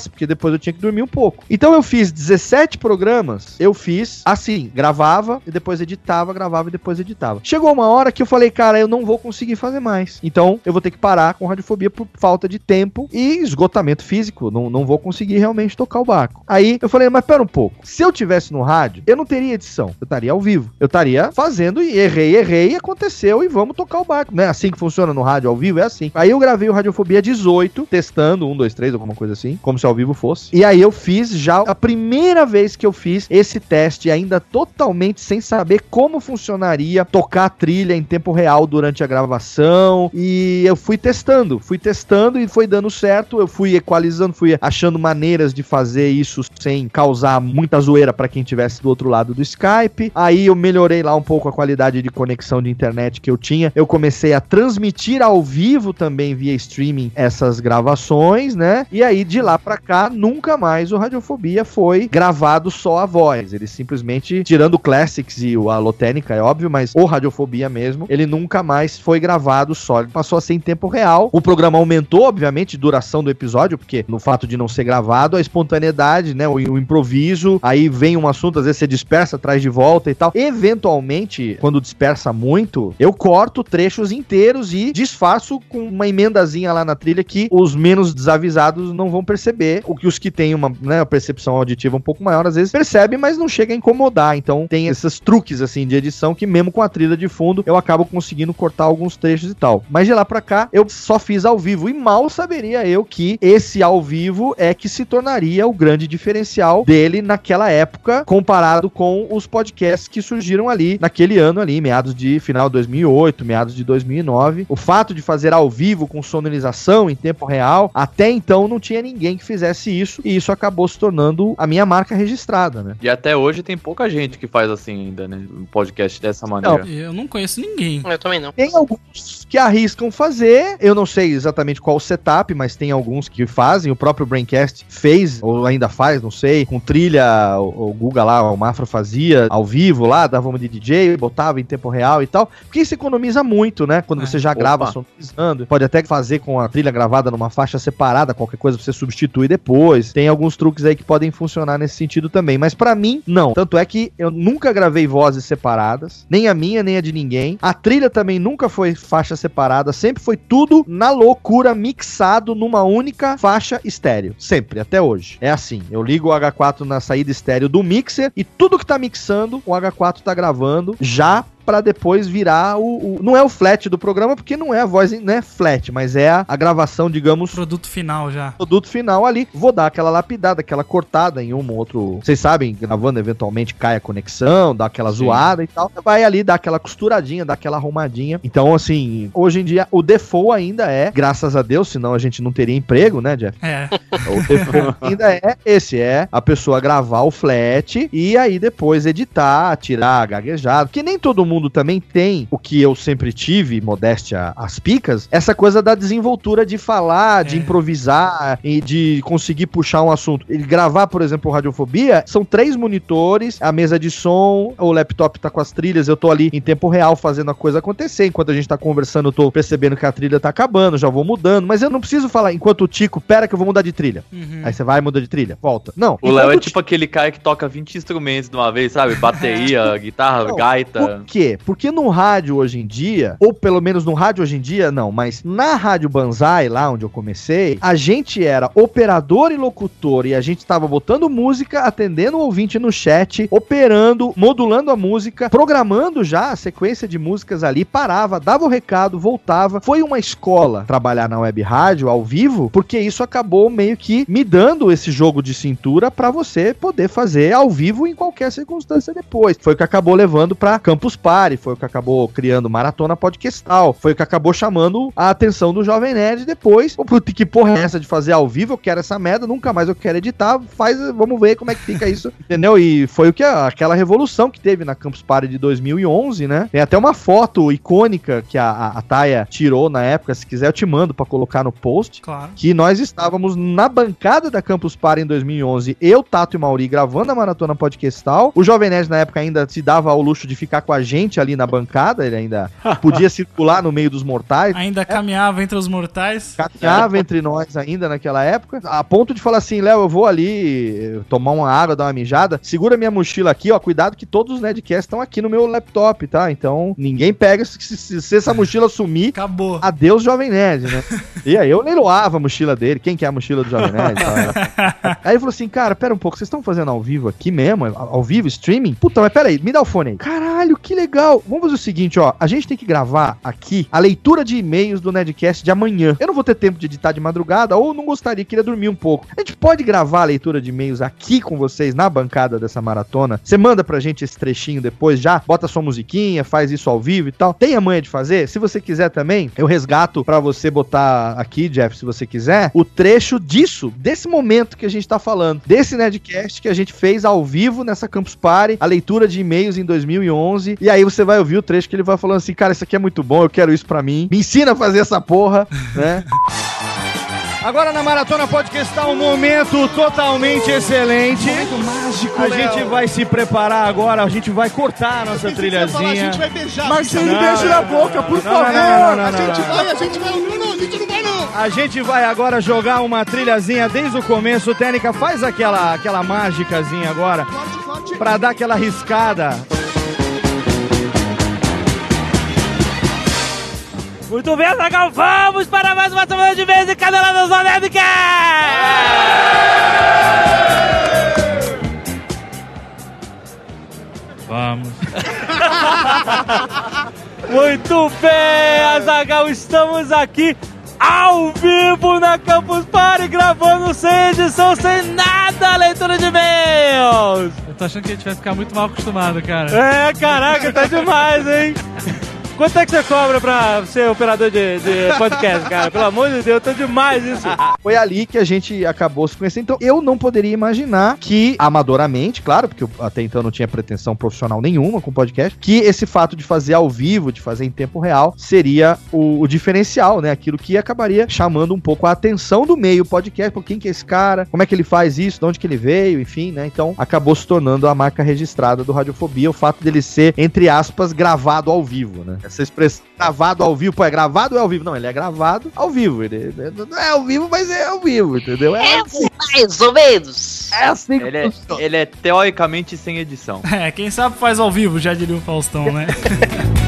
porque depois eu tinha que dormir um pouco. Então eu fiz 17 programas, eu fiz assim, gravava e depois editava, gravava e depois editava. Chegou uma hora que eu falei, cara, eu não vou conseguir fazer mais. Então eu vou ter que parar com radiofobia por falta de tempo e esgotamento físico. Não, não vou conseguir realmente tocar o barco. Aí eu falei, mas pera um pouco. Se eu tivesse no rádio, eu não teria edição. Eu estaria ao vivo. Eu estaria fazendo e errei, errei, aconteceu e vamos tocar o barco. Não é assim que funciona no rádio ao vivo? É assim. Aí eu gravei o Radiofobia 18, testando, um, dois, três, alguma coisa assim, como se ao vivo fosse. E aí eu fiz já a primeira vez que eu fiz esse teste, ainda totalmente sem saber como funcionaria tocar a trilha em tempo real durante a gravação. E eu fui testando, fui testando e foi dando certo. Eu fui equalizando, fui achando maneiras de fazer isso sem causar muita zoeira para quem estivesse do outro lado do Skype. Aí eu melhorei lá um pouco a qualidade de conexão de internet que eu tinha. Eu comecei a transmitir ao vivo também via streaming essas gravações, né? E aí de lá pra cá, nunca mais o Radiofobia foi gravado só a voz. Ele simplesmente, tirando o Classics e o Alotênica, é óbvio, mas o Radiofobia mesmo, ele nunca mais foi gravado só. Ele passou a ser em tempo real. O programa aumentou, obviamente, duração do episódio, porque no fato de não ser gravado, a espontaneidade, né? O, o improviso, aí vem um assunto, às vezes você dispersa, traz de volta e tal. Eventualmente, quando dispersa muito, eu corto trechos inteiros e disfarço com uma emendazinha lá na trilha que os menos desavisados não vão perceber. O que os que têm uma, né, percepção auditiva um pouco maior, às vezes percebem, mas não chega a incomodar. Então tem esses truques assim de edição que mesmo com a trilha de fundo eu acabo conseguindo cortar alguns trechos e tal. Mas de lá pra cá eu só fiz ao vivo e mal saberia eu que esse ao vivo é que se tornaria o grande diferencial dele naquela época comparado com os podcasts que surgiram ali naquele ano ali, meados de final de 2008, meados de 2009. O fato de fazer ao vivo com sonorização em tempo real, até então não tinha ninguém que fizesse isso e isso acabou se tornando a minha marca registrada, né? E até hoje tem pouca gente que faz assim ainda, né? Um podcast dessa maneira. Eu não conheço ninguém. Eu também não. Tem alguns que arriscam fazer, eu não sei exatamente qual o setup, mas tem alguns que fazem. O próprio Braincast fez, ou ainda faz, não sei, com trilha, o, o Guga lá, o Mafra fazia ao vivo lá, dava uma de DJ, botava em tempo real e tal. Porque isso economiza muito, né? Quando É. você já grava sonorizando. Pode até fazer com a trilha gravada numa faixa separada, qualquer coisa você substitui depois. Tem alguns truques aí que podem funcionar nesse sentido também. Mas pra mim, não. Tanto é que eu nunca gravei vozes separadas, nem a minha, nem a de ninguém. A trilha também nunca foi faixa separada, sempre foi tudo na loucura, mixado numa única faixa estéreo. Sempre, até hoje. É assim, eu ligo o H4 na saída estéreo do mixer e tudo que tá mixando, o H4 tá gravando já pra depois virar o, o- Não é o flat do programa, porque não é a voz, não é flat, mas é a, a gravação, digamos, Produto final já. produto final ali. Vou dar aquela lapidada, aquela cortada em um ou outro. Vocês sabem, gravando eventualmente cai a conexão, dá aquela zoada e tal. Vai ali, dá aquela costuradinha, dá aquela arrumadinha. Então, assim, hoje em dia, o default ainda é, graças a Deus, senão a gente não teria emprego, né, Jeff? É. O default ainda é esse, é a pessoa gravar o flat e aí depois editar, tirar gaguejado. Que nem todo mundo também tem o que eu sempre tive, modéstia às picas, essa coisa da desenvoltura de falar, de É. improvisar e de conseguir puxar um assunto. E gravar, por exemplo, Radiofobia, são três monitores, a mesa de som, o laptop tá com as trilhas, eu tô ali em tempo real fazendo a coisa acontecer. Enquanto a gente tá conversando, eu tô percebendo que a trilha tá acabando, já vou mudando, mas eu não preciso falar enquanto o Tico, pera que eu vou mudar de trilha. Uhum. Aí você vai, muda de trilha, volta. Não. O Léo é tipo aquele cara que toca 20 instrumentos de uma vez, sabe? Bateria, guitarra, Não, gaita. Por quê? Porque no rádio hoje em dia, ou pelo menos no rádio hoje em dia, não, mas na Rádio Banzai, lá onde eu comecei, a gente era operador e locutor e a gente tava botando música, atendendo o ouvinte no chat, operando, modulando a música, programando já a sequência de músicas ali, parava, dava o recado, voltava. Foi uma escola trabalhar na web rádio ao vivo, porque isso acabou meio que me dando esse jogo de cintura pra você poder fazer ao vivo em qualquer circunstância depois. Foi o que acabou levando pra Campus Party, foi o que acabou criando Maratona Podcastal, foi o que acabou chamando a atenção do Jovem Nerd depois. Puta, que porra é essa de fazer ao vivo? Eu quero essa merda, nunca mais eu quero editar, faz, vamos ver como é que fica isso, entendeu? E foi o que aquela revolução que teve na Campus Party de 2011, né? Tem até uma foto icônica que a, a, a Taia tirou na época, se quiser eu te mando pra colocar no post Claro. que nós estávamos na bancada da Campus Party em 2011, eu, Tato e Mauri gravando a Maratona Podcastal. O Jovem Nerd na época ainda se dava ao luxo de ficar com a gente ali na bancada, ele ainda podia circular no meio dos mortais. Ainda caminhava entre os mortais. Caminhava entre nós ainda naquela época, a ponto de falar assim, Léo, eu vou ali eh, tomar uma água, dar uma mijada, segura minha mochila aqui, ó, cuidado que todos os Nerdcasts estão aqui no meu laptop, tá? Então, ninguém pega, se, se- se essa mochila sumir, Acabou. Adeus, Jovem Nerd, né? E aí eu leiloava a mochila dele, quem quer a mochila do Jovem Nerd? né? Aí ele falou assim, cara, pera um pouco, vocês estão fazendo ao vivo aqui mesmo? Ao ao vivo, streaming? Puta, mas pera aí, me dá o fone aí. Caralho, que legal. Vamos fazer o seguinte, ó, a gente tem que gravar aqui a leitura de e-mails do Nerdcast de amanhã. Eu não vou ter tempo de editar de madrugada, ou não gostaria, queria dormir um pouco. A gente pode gravar a leitura de e-mails aqui com vocês, na bancada dessa maratona? Você manda pra gente esse trechinho depois já, bota sua musiquinha, faz isso ao vivo e tal. Tem a manha de fazer? Se você quiser também, eu resgato pra você botar aqui, Jeff, se você quiser, o trecho disso, desse momento que a gente tá falando, desse Nerdcast que a gente fez ao vivo nessa Campus Party, a leitura de e-mails em 2011, e aí você vai ouvir o trecho que ele vai falando assim, cara, isso aqui é muito bom, eu quero isso pra mim, me ensina a fazer essa porra, né? Agora na Maratona Podcast está um momento totalmente excelente. mágico, A gente vai se preparar agora, a gente vai cortar a nossa A trilhazinha. gente vai beijar. Marcelo, Não, beijo não, na não, boca, por não, favor. não, não, não, A não, gente não. vai, a gente vai. Não, não, a gente não vai não. A gente vai agora jogar uma trilhazinha desde o começo. Técnica, faz aquela, aquela mágicazinha agora. Pra dar aquela riscada. Muito bem, Zagal, vamos para mais uma semana de vez em Canela dos Nerdcast! Vamos. Muito bem, Azagal, estamos aqui ao vivo na Campus Party, gravando sem edição, sem nada, leitura de e-mails! Eu tô achando que a gente vai ficar muito mal acostumado, cara. É, caraca, tá demais, hein? quanto é que você cobra pra ser operador de, de podcast, cara? Pelo amor de Deus, tô demais isso. Foi ali que a gente acabou se conhecendo. Então eu não poderia imaginar que, amadoramente, claro, porque eu até então não tinha pretensão profissional nenhuma com podcast, que esse fato de fazer ao vivo, de fazer em tempo real, seria o, o diferencial, né? Aquilo que acabaria chamando um pouco a atenção do meio podcast. Por quem que é esse cara? Como é que ele faz isso? De onde que ele veio? Enfim, né? Então acabou se tornando a marca registrada do Radiofobia, o fato dele ser, entre aspas, gravado ao vivo, né? Essa expressão gravado ao vivo, pô, é gravado ou é ao vivo? Não, ele é gravado ao vivo. Ele ele não é ao vivo, mas é ao vivo, entendeu? É, assim, Mais ou menos. é assim que Ele é, ele é teoricamente sem edição. É, quem sabe faz ao vivo, já diria o Faustão, né?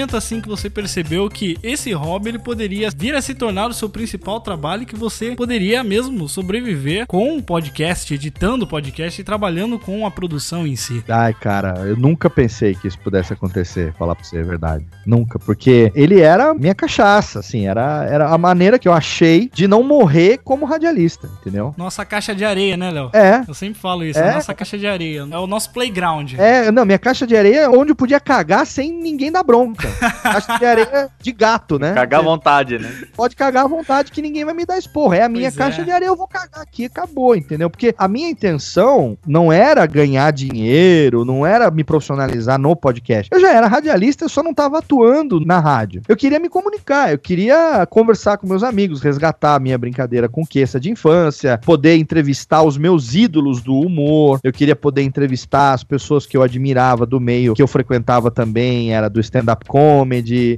momento assim que você percebeu que esse hobby ele poderia vir a se tornar o seu principal trabalho e que você poderia mesmo sobreviver com o podcast, editando o podcast e trabalhando com a produção em si? Ai, cara, eu nunca pensei que isso pudesse acontecer, falar pra você a verdade. Nunca, porque ele era minha cachaça, assim, era, era a maneira que eu achei de não morrer como radialista, entendeu? Nossa caixa de areia, né, Léo? É. Eu sempre falo isso, É. nossa caixa de areia. É o nosso playground. É, não, minha caixa de areia é onde eu podia cagar sem ninguém dar bronca. caixa de areia de gato, né? Cagar à vontade, né? pode cagar à vontade que ninguém vai me dar esporro. É a minha Pois caixa é. de areia, eu vou cagar aqui, acabou, entendeu? Porque a minha intenção não era ganhar dinheiro, não era me profissionalizar no podcast. Eu já era radialista, eu só não tava atuando na rádio. Eu queria me comunicar, eu queria conversar com meus amigos, resgatar a minha brincadeira com queça de infância, poder entrevistar os meus ídolos do humor, eu queria poder entrevistar as pessoas que eu admirava do meio que eu frequentava também, era do stand-up comedy,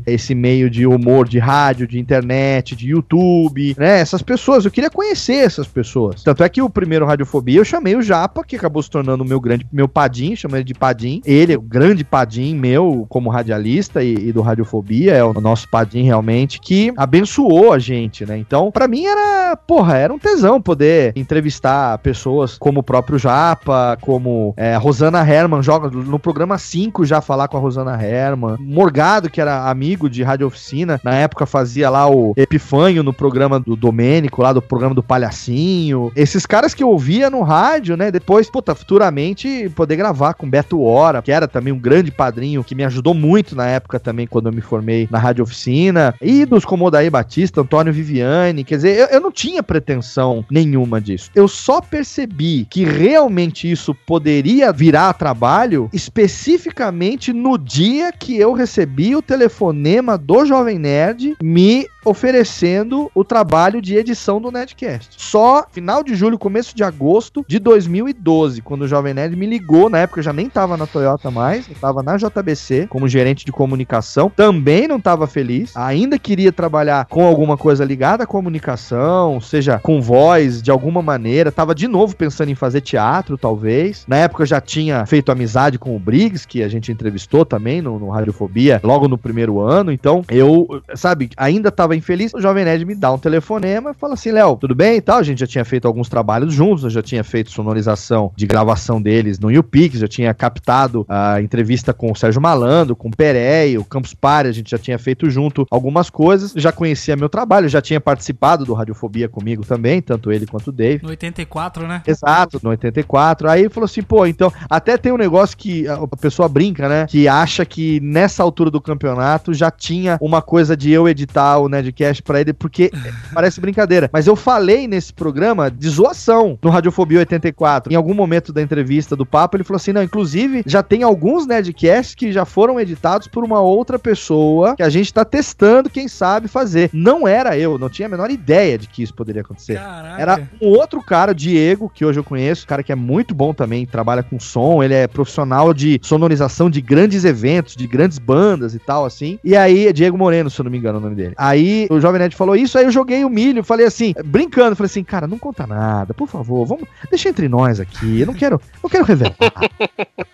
esse meio de humor de rádio, de internet, de YouTube, né? Essas pessoas, eu queria conhecer essas pessoas. Tanto é que o primeiro Radiofobia eu chamei o Japa, que acabou se tornando o meu grande, meu Padim, chamei ele de Padim. Ele, o grande Padim meu como radialista e, e do Radiofobia, é o nosso Padim realmente, que abençoou a gente, né? Então, pra mim era, porra, era um tesão poder entrevistar pessoas como o próprio Japa, como é, Rosana Herman, joga no programa 5 já falar com a Rosana Herman. Morgado, que era amigo de Rádio Oficina, na época fazia lá o Epifanho no programa do Domênico, lá do programa do Palhacinho. Esses caras que eu ouvia no rádio, né? Depois, puta, futuramente poder gravar com Beto Hora, que era também um grande padrinho que me ajudou muito na época também, quando eu me formei na Rádio Oficina. E dos como Odair Batista, Antônio Viviane. Quer dizer, eu, eu não tinha pretensão nenhuma disso. Eu só percebi que realmente isso poderia virar trabalho especificamente no dia que eu recebi o telefonema do Jovem Nerd me oferecendo o trabalho de edição do Nerdcast. Só final de julho, começo de agosto de 2012, quando o Jovem Nerd me ligou, na época eu já nem tava na Toyota mais, eu tava na JBC como gerente de comunicação, também não tava feliz, ainda queria trabalhar com alguma coisa ligada à comunicação, seja com voz de alguma maneira, tava de novo pensando em fazer teatro, talvez. Na época eu já tinha feito amizade com o Briggs, que a gente entrevistou também no, no Radiofobia, logo no primeiro ano, então eu, sabe, ainda tava infeliz, o Jovem Nerd me dá um telefonema e fala assim, Léo, tudo bem e tal, a gente já tinha feito alguns trabalhos juntos, eu já tinha feito sonorização de gravação deles no YouPix, já tinha captado a entrevista com o Sérgio Malandro, com o Perey, o Campus Party, a gente já tinha feito junto algumas coisas, já conhecia meu trabalho, já tinha participado do Radiofobia comigo também, tanto ele quanto o Dave. No 84, né? Exato, no 84. Aí ele falou assim, pô, então, até tem um negócio que a pessoa brinca, né? Que acha que nessa altura do campeonato já tinha uma coisa de eu editar o Nerdcast pra ele, porque parece brincadeira. Mas eu falei nesse programa de zoação no Radiofobia 84. Em algum momento da entrevista do papo, ele falou assim: não, inclusive já tem alguns Nerdcasts que já foram editados por uma outra pessoa que a gente tá testando, quem sabe, fazer. Não era eu, não tinha a menor ideia de que isso poderia acontecer. Caraca. Era um outro cara, Diego, que hoje eu conheço, um cara que é muito bom também, trabalha com som, ele é profissional de sonorização de grandes eventos, de grandes bandas e tal, assim. E aí, é Diego Moreno, se eu não me engano o nome dele. Aí o Jovem Nerd falou isso, aí eu joguei o milho, falei assim, brincando, falei assim, cara, não conta nada, por favor, vamos, deixa entre nós aqui, eu não quero, não quero revelar,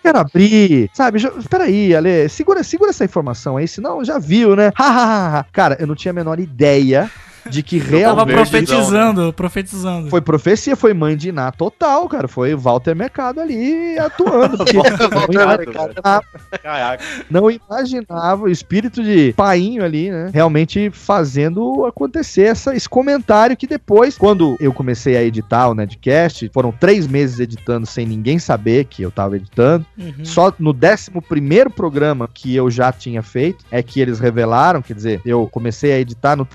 quero abrir, sabe, jo- espera aí, Ale, segura, segura essa informação aí, senão já viu, né? Cara, eu não tinha a menor ideia de que Tava realmente profetizando, profetizando. foi profecia, foi mãe de Iná total, cara. Foi Walter Mercado ali atuando. não, não imaginava o espírito de painho ali, né? Realmente fazendo acontecer essa, esse comentário que depois, quando eu comecei a editar o Nedcast, foram três meses editando sem ninguém saber que eu tava editando. Uhum. Só no 11 primeiro programa que eu já tinha feito é que eles revelaram, quer dizer, eu comecei a editar no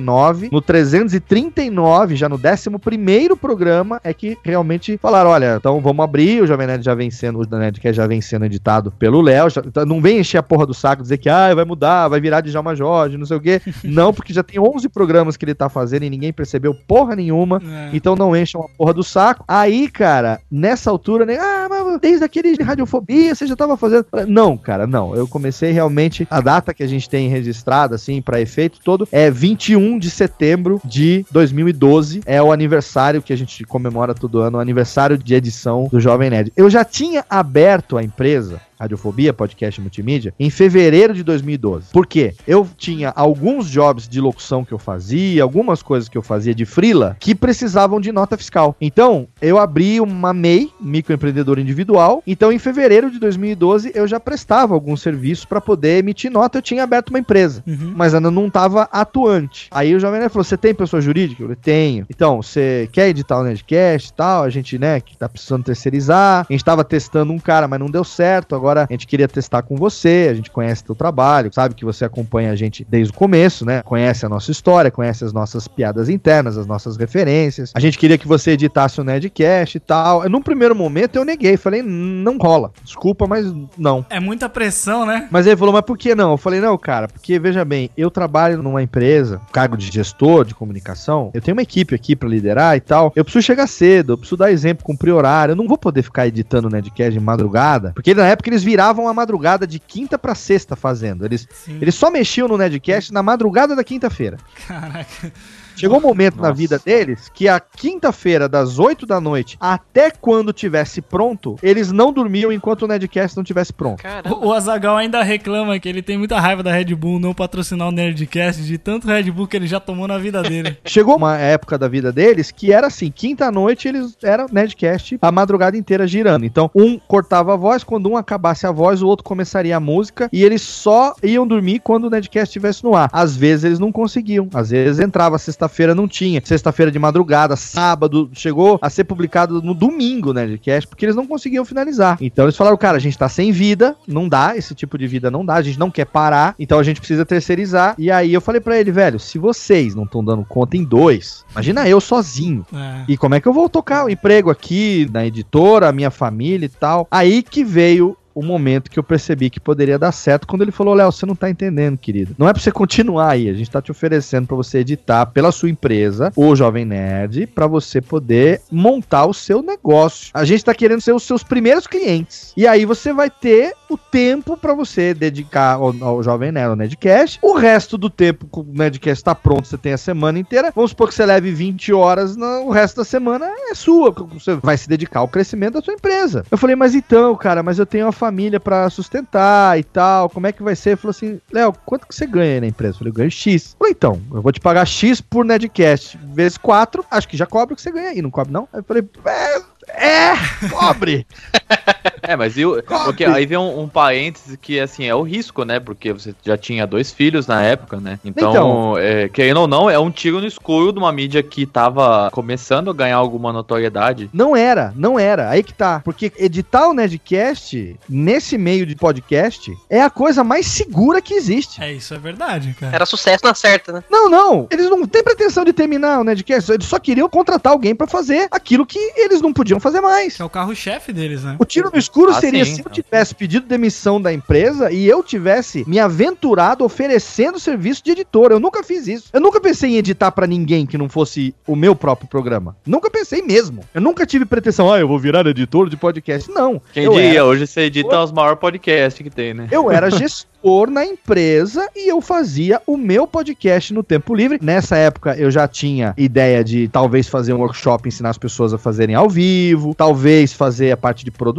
329, no 339, já no 11 primeiro programa é que realmente falaram, olha, então vamos abrir, o Jovem Nerd já vem sendo, o Nerdcast já vem sendo editado pelo Léo, já- então não vem encher a porra do saco, dizer que ah, vai mudar, vai virar de Djalma Jorge, não sei o quê. não, porque já tem 11 programas que ele tá fazendo e ninguém percebeu porra nenhuma. É. Então não encham a porra do saco. Aí, cara, nessa altura, né? Ah, mas desde aquele de radiofobia você já tava fazendo. Não, cara, não. Eu comecei realmente. A data que a gente tem registrada, assim, pra efeito todo, é 21 de setembro de 2012. É o aniversário que a gente comemora todo ano, o aniversário de edição do Jovem Nerd. Eu já tinha aberto a empresa. Radiofobia, podcast multimídia, em fevereiro de 2012. Por quê? Eu tinha alguns jobs de locução que eu fazia, algumas coisas que eu fazia de frila, que precisavam de nota fiscal. Então, eu abri uma MEI, microempreendedor individual. Então, em fevereiro de 2012, eu já prestava alguns serviços para poder emitir nota. Eu tinha aberto uma empresa, Uhum. mas ainda não estava atuante. Aí o Jovem falou: Você tem pessoa jurídica? Eu falei: Tenho. Então, você quer editar o Nerdcast e tal? A gente, né, que tá precisando terceirizar. A gente tava testando um cara, mas não deu certo. Agora a gente queria testar com você. A gente conhece teu trabalho, sabe que você acompanha a gente desde o começo, né? Conhece a nossa história, conhece as nossas piadas internas, as nossas referências. A gente queria que você editasse o Nerdcast e tal. Num primeiro momento eu neguei, falei: Não rola. Desculpa, mas não. É muita pressão, né? Mas ele falou, mas por que não? Eu falei, não, cara, porque veja bem, eu trabalho numa empresa, cargo de gestor de comunicação, eu tenho uma equipe aqui pra liderar e tal. Eu preciso chegar cedo, eu preciso dar exemplo, cumprir horário. Eu não vou poder ficar editando o Nedcast de madrugada, porque na época eles viravam a madrugada de quinta pra sexta fazendo. Eles, Sim. eles só mexiam no Nedcast na madrugada da quinta-feira. Caraca. Chegou um momento na Nossa. vida deles que a quinta-feira, das 8 da noite até quando tivesse pronto, eles não dormiam enquanto o Nedcast não tivesse pronto. Caramba. O, o Azagal ainda reclama que ele tem muita raiva da Red Bull não patrocinar o Nerdcast de tanto Red Bull que ele já tomou na vida dele. Chegou uma época da vida deles que era assim, quinta-noite eles eram Nerdcast a madrugada inteira girando. Então, um cortava a voz, quando um acabasse a voz, o outro começaria a música e eles só iam dormir quando o Nerdcast estivesse no ar. Às vezes eles não conseguiam, às vezes entrava sexta-feira não tinha, sexta-feira de madrugada, sábado, chegou a ser publicado no domingo o Nerdcast, porque eles não conseguiam finalizar. Então eles falaram, cara, a gente tá sem vida, não dá, esse tipo de vida não dá, a gente não quer parar, então a gente precisa terceirizar. E aí eu falei pra ele, velho, se vocês não estão dando conta em dois, imagina eu sozinho. É. E como é que eu vou tocar o emprego aqui na editora, a minha família e tal? Aí que veio o momento que eu percebi que poderia dar certo quando ele falou: Léo, você não tá entendendo, querido. Não é pra você continuar aí. A gente tá te oferecendo pra você editar pela sua empresa, o Jovem Nerd, pra você poder montar o seu negócio. A gente tá querendo ser os seus primeiros clientes. E aí você vai ter o tempo pra você dedicar ao, ao Jovem Nerd, ao Nerdcast. O resto do tempo que o Nerdcast tá pronto, você tem a semana inteira. Vamos supor que você leve 20 horas, na- o resto da semana é sua. Você vai se dedicar ao crescimento da sua empresa. Eu falei, mas então, cara, mas eu tenho uma família pra sustentar e tal. Como é que vai ser? Ele falou assim, Léo, quanto que você ganha na empresa? Eu falei, eu ganho X. Eu falei, então, eu vou te pagar X por Nedcast vezes 4. Acho que já cobre o que você ganha aí, não cobre não? Aí eu falei, é, é cobre. É, mas e o- porque aí vem um, um parêntese que, assim, é o risco, né? Porque você já tinha dois filhos na época, né? Então, Então. é, querendo ou não, é um tiro no escuro de uma mídia que tava começando a ganhar alguma notoriedade. Não era, não era. Aí que tá. Porque editar o Nerdcast, nesse meio de podcast, é a coisa mais segura que existe. É, isso é verdade, cara. Era sucesso na certa, né? Não, não. Eles não têm pretensão de terminar o Nerdcast. Eles só queriam contratar alguém pra fazer aquilo que eles não podiam fazer mais. Que é o carro-chefe deles, né? O tiro no escuro Ah, seria sim. se eu tivesse pedido demissão da empresa e eu tivesse me aventurado oferecendo serviço de editor. Eu nunca fiz isso. Eu nunca pensei em editar pra ninguém que não fosse o meu próprio programa. Nunca pensei mesmo. Eu nunca tive pretensão, ah, eu vou virar editor de podcast. Não. Quem eu diria, era- hoje você edita os maiores podcasts que tem, né? eu era gestor na empresa e eu fazia o meu podcast no tempo livre. Nessa época eu já tinha ideia de talvez fazer um workshop, ensinar as pessoas a fazerem ao vivo, talvez fazer a parte de produção,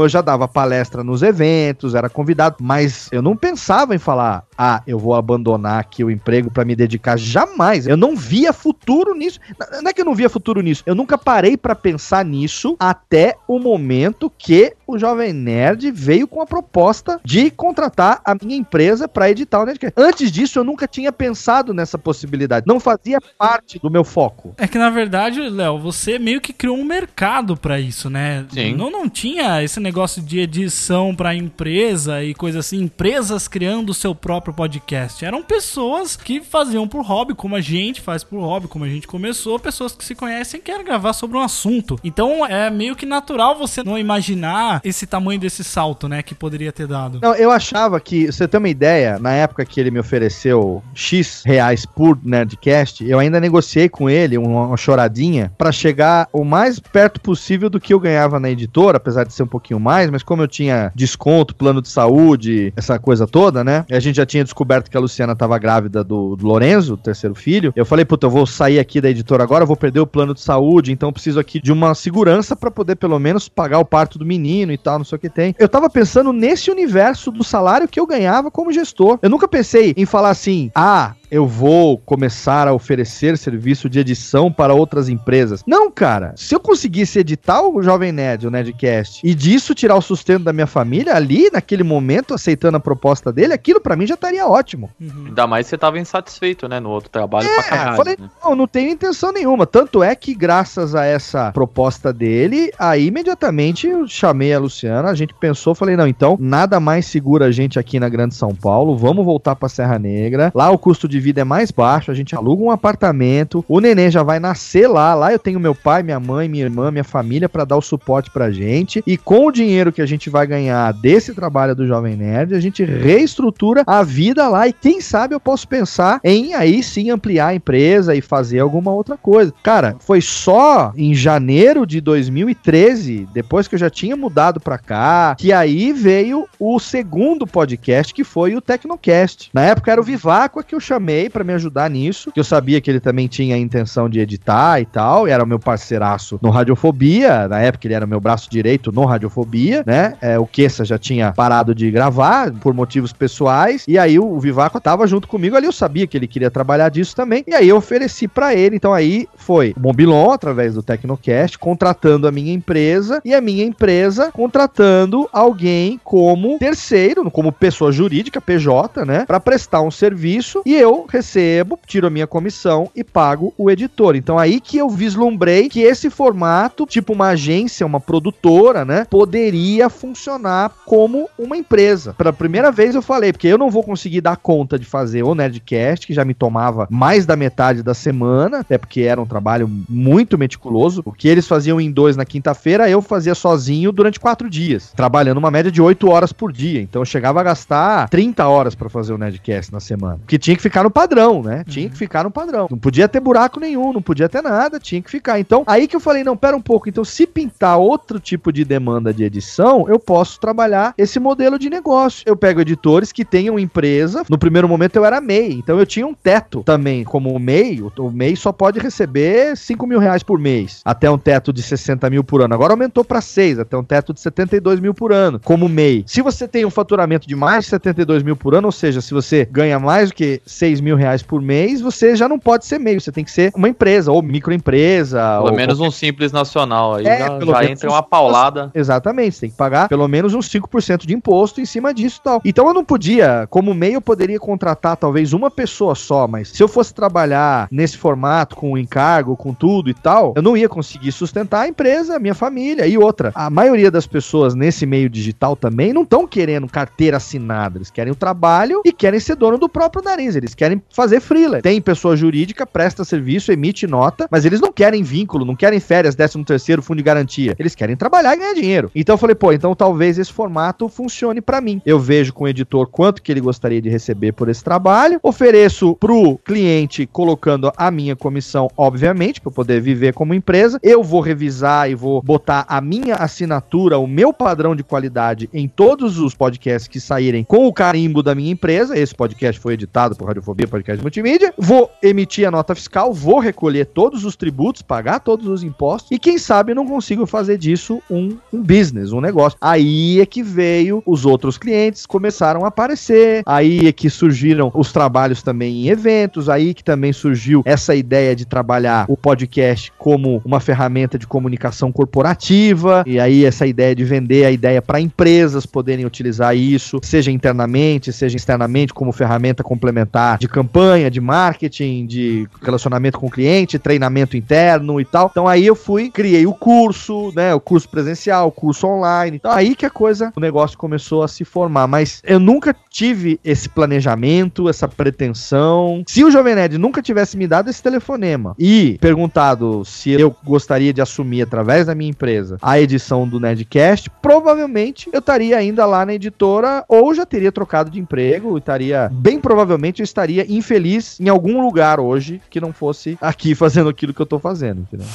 eu já dava palestra nos eventos, era convidado, mas eu não pensava em falar, ah, eu vou abandonar aqui o emprego para me dedicar jamais. Eu não via futuro nisso. Não é que eu não via futuro nisso, eu nunca parei para pensar nisso até o momento que o Jovem Nerd veio com a proposta de contratar a minha empresa para editar o Nerdcast. Antes disso, eu nunca tinha pensado nessa possibilidade. Não fazia parte do meu foco. É que na verdade, Léo, você meio que criou um mercado pra isso, né? Sim. Não, não tinha esse negócio de edição pra empresa e coisa assim, empresas criando o seu próprio podcast. Eram pessoas que faziam por hobby, como a gente faz por hobby, como a gente começou, pessoas que se conhecem e querem gravar sobre um assunto. Então é meio que natural você não imaginar esse tamanho desse salto, né, que poderia ter dado. Não, eu achava que, você tem uma ideia, na época que ele me ofereceu X reais por Nerdcast, eu ainda negociei com ele uma, uma choradinha pra chegar o mais perto possível do que eu ganhava na editora, apesar de ser um pouquinho mais, mas como eu tinha desconto, plano de saúde, essa coisa toda, né? E a gente já tinha descoberto que a Luciana tava grávida do, do Lorenzo, terceiro filho. Eu falei, puta, eu vou sair aqui da editora agora, vou perder o plano de saúde, então preciso aqui de uma segurança pra poder pelo menos pagar o parto do menino e tal, não sei o que tem. Eu tava pensando nesse universo do salário que eu ganhava como gestor. Eu nunca pensei em falar assim, ah, eu vou começar a oferecer serviço de edição para outras empresas. Não, cara. Se eu conseguisse editar o Jovem Nerd, o Nerdcast, e disso tirar o sustento da minha família, ali, naquele momento, aceitando a proposta dele, aquilo pra mim já estaria ótimo. Ainda mais você tava insatisfeito, né? No outro trabalho pra É, caralho. falei, né? não, não tenho intenção nenhuma. Tanto é que, graças a essa proposta dele, aí imediatamente eu chamei a Luciana, a gente pensou, falei, não, então nada mais segura a gente aqui na Grande São Paulo, vamos voltar pra Serra Negra. Lá o custo de vida é mais baixo, a gente aluga um apartamento, o neném já vai nascer lá, lá eu tenho meu pai, minha mãe, minha irmã, minha família pra dar o suporte pra gente. E com o dinheiro que a gente vai ganhar desse trabalho do Jovem Nerd, a gente reestrutura a vida lá e quem sabe eu posso pensar em aí sim ampliar a empresa e fazer alguma outra coisa. Cara, foi só em janeiro de 2013, depois que eu já tinha mudado pra cá, que aí veio o segundo podcast, que foi o Tecnocast. Na época era o Viváqua que eu chamei pra me ajudar nisso, que eu sabia que ele também tinha a intenção de editar e tal, e era o meu parceiraço no Radiofobia, na época ele era o meu braço direito no Radiofobia, né? É, o Kessa já tinha parado de gravar por motivos pessoais, e aí o Vivaco tava junto comigo ali, eu sabia que ele queria trabalhar disso também, e aí eu ofereci pra ele, então aí foi o através do Tecnocast, contratando a minha empresa, e a minha empresa contratando alguém como terceiro, como pessoa jurídica, PJ, né? Pra prestar um serviço, e eu recebo, tiro a minha comissão e pago o editor. Então aí que eu vislumbrei que esse formato, tipo uma agência, uma produtora, né, poderia funcionar como uma empresa. Pela primeira vez eu falei, porque eu não vou conseguir dar conta de fazer o Nerdcast, que já me tomava mais da metade da semana, até porque era um trabalho muito meticuloso. O que eles faziam em dois na quinta-feira, eu fazia sozinho durante quatro dias, trabalhando uma média de oito horas por dia. Então eu chegava a gastar 30 horas para fazer o Nerdcast na semana. Porque tinha que ficar no padrão, né? Tinha que ficar no padrão. Não podia ter buraco nenhum, não podia ter nada, tinha que ficar. Então, aí que eu falei, não, pera um pouco. Então, se pintar outro tipo de demanda de edição, eu posso trabalhar esse modelo de negócio. Eu pego editores que tenham empresa. No primeiro momento eu era MEI, então eu tinha um teto também. Como MEI, o- o MEI só pode receber 5 mil reais por mês, até um teto de 60 mil por ano. Agora aumentou para 6, até um teto de 72 mil por ano, como MEI. Se você tem um faturamento de mais de 72 mil por ano, ou seja, se você ganha mais do que 6 mil reais por mês, você já não pode ser MEI, você tem que ser uma empresa, ou microempresa. Pelo ou menos um simples nacional aí É, já, já entra um uma paulada. Exatamente, você tem que pagar pelo menos uns 5% de imposto em cima disso e tal. Então eu não podia, como MEI, eu poderia contratar talvez uma pessoa só, mas se eu fosse trabalhar nesse formato, com o encargo, com tudo e tal, eu não ia conseguir sustentar a empresa, a minha família e outra. A maioria das pessoas nesse meio digital também não estão querendo carteira assinada, eles querem o trabalho e querem ser dono do próprio nariz, eles querem fazer freela. Tem pessoa jurídica, presta serviço, emite nota, mas eles não querem vínculo, não querem férias, 13 terceiro, fundo de garantia. Eles querem trabalhar e ganhar dinheiro. Então eu falei, pô, então talvez esse formato funcione pra mim. Eu vejo com o editor quanto que ele gostaria de receber por esse trabalho, ofereço pro cliente colocando a minha comissão, obviamente, para poder viver como empresa. Eu vou revisar e vou botar a minha assinatura, o meu padrão de qualidade em todos os podcasts que saírem com o carimbo da minha empresa. Esse podcast foi editado por Radiofobia Radiofobia Podcast Multimídia, vou emitir a nota fiscal, vou recolher todos os tributos, pagar todos os impostos e quem sabe não consigo fazer disso um, um business, um negócio. Aí é que veio os outros clientes, começaram a aparecer, aí é que surgiram os trabalhos também em eventos, aí que também surgiu essa ideia de trabalhar o podcast como uma ferramenta de comunicação corporativa, e aí essa ideia de vender a ideia para empresas poderem utilizar isso, seja internamente, seja externamente, como ferramenta complementar de campanha, de marketing, de relacionamento com o cliente, treinamento interno e tal. Então aí eu fui, criei o curso, né, o curso presencial, o curso online. Então aí que a coisa, o negócio começou a se formar, mas eu nunca tive esse planejamento, essa pretensão. Se o Jovem Nerd nunca tivesse me dado esse telefonema e perguntado se eu gostaria de assumir através da minha empresa a edição do Nerdcast, provavelmente eu estaria ainda lá na editora ou já teria trocado de emprego, estaria bem provavelmente eu estaria infeliz em algum lugar hoje que não fosse aqui fazendo aquilo que eu tô fazendo, entendeu?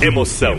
Emoção,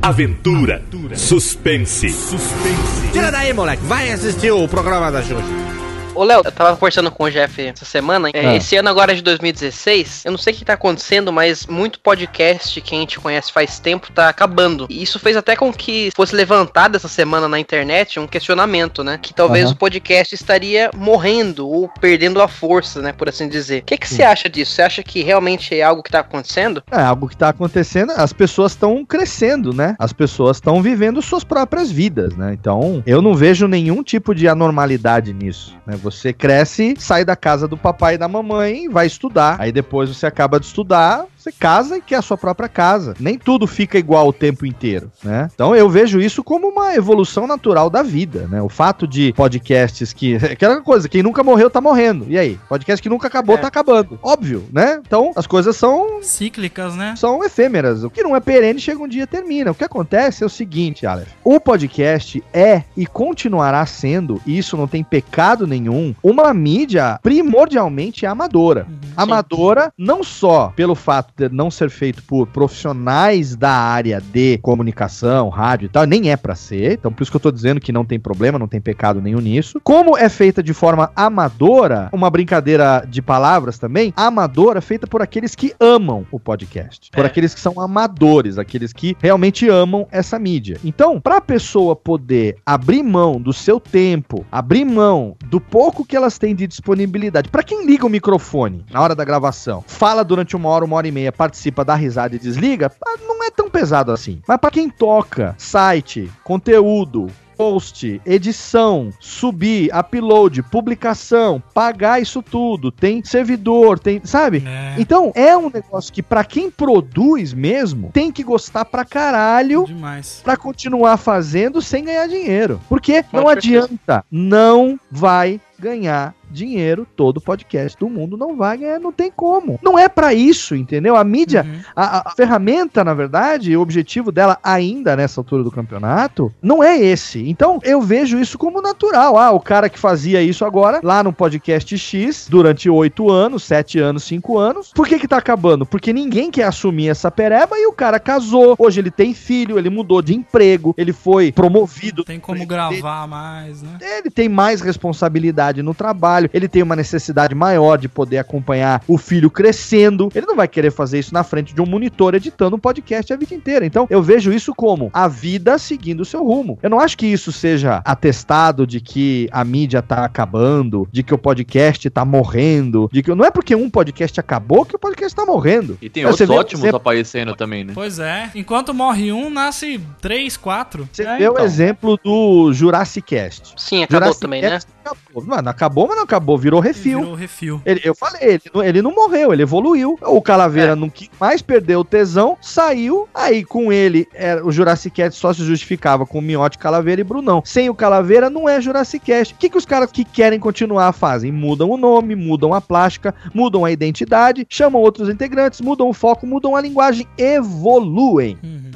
aventura, suspense. Tira daí, moleque. Vai assistir o programa da Xuxa. Ô, Léo, eu tava conversando com o Jeff essa semana. É, Ah. Esse ano agora de 2016, eu não sei o que tá acontecendo, mas muito podcast que a gente conhece faz tempo tá acabando. E isso fez até com que fosse levantado essa semana na internet um questionamento, né? Que talvez Aham. o podcast estaria morrendo ou perdendo a força, né? Por assim dizer. O que, que você acha disso? Você acha que realmente é algo que tá acontecendo? É algo que tá acontecendo, as pessoas estão crescendo, né? As pessoas estão vivendo suas próprias vidas, né? Então, eu não vejo nenhum tipo de anormalidade nisso, né? Você cresce, sai da casa do papai e da mamãe, vai estudar, aí depois você acaba de estudar, você casa e quer a sua própria casa. Nem tudo fica igual o tempo inteiro, né? Então, eu vejo isso como uma evolução natural da vida, né? O fato de podcasts que aquela coisa, quem nunca morreu tá morrendo. E aí? Podcast que nunca acabou É. tá acabando. Óbvio, né? Então, as coisas são Cíclicas, né? são efêmeras. O que não é perene chega um dia e termina. O que acontece é o seguinte, Aleph. O podcast é e continuará sendo, e isso não tem pecado nenhum, uma mídia primordialmente amadora. Amadora não só pelo fato de não ser feito por profissionais da área de comunicação, rádio e tal, nem é pra ser. Então por isso que eu tô dizendo que não tem problema, não tem pecado nenhum nisso. Como é feita de forma amadora, uma brincadeira de palavras também, amadora feita por aqueles que amam o podcast. Por É. aqueles que são amadores, aqueles que realmente amam essa mídia. Então, pra pessoa poder abrir mão do seu tempo, abrir mão do pouco que elas têm de disponibilidade, pra quem liga o microfone na hora da gravação, fala durante uma hora, uma hora e meia, participa, dá risada e desliga, ah, não é tão pesado assim. Mas pra quem toca site, conteúdo, post, edição, subir, upload, publicação, pagar isso tudo, tem servidor, tem, sabe? É. Então, é um negócio que pra quem produz mesmo, tem que gostar pra caralho Demais. pra continuar fazendo sem ganhar dinheiro. Porque Com não adianta, não vai ganhar dinheiro, todo podcast do mundo não vai ganhar, não tem como. Não é pra isso, entendeu? A mídia, Uhum. a, a- ferramenta, na verdade, o objetivo dela ainda nessa altura do campeonato, não é esse. Então, eu vejo isso como natural. Ah, o cara que fazia isso agora, lá no podcast X, durante oito anos, sete anos, cinco anos, por que que tá acabando? Porque ninguém quer assumir essa pereba e o cara casou, hoje ele tem filho, ele mudou de emprego, ele foi promovido. Tem como gravar mais, né? Ele tem mais responsabilidade no trabalho, ele tem uma necessidade maior de poder acompanhar o filho crescendo. Ele não vai querer fazer isso na frente de um monitor editando um podcast a vida inteira. Então, eu vejo isso como a vida seguindo o seu rumo. Eu não acho que isso seja atestado de que a mídia tá acabando, de que o podcast tá morrendo, de que não é porque um podcast acabou que o podcast tá morrendo. E tem Você outros vê- ótimos você- aparecendo também, né? Pois é. Enquanto morre um, nasce três, quatro. Você É, vê o então. exemplo do Jurassic Cast. Sim, acabou Jurassic também, né? Cast Acabou. Mano, acabou, mas não acabou, virou refil. Virou refil. Ele- eu falei, ele, não- ele não morreu, ele evoluiu. O Calaveira não quis mais perdeu o tesão, saiu. Aí com ele, era, o Jurassic Cast só se justificava com o Miote, Calaveira e Brunão. Sem o Calaveira, não é Jurassic Cast. O que, que os caras que querem continuar fazem? Mudam o nome, mudam a plástica, mudam a identidade, chamam outros integrantes, mudam o foco, mudam a linguagem, evoluem Uhum.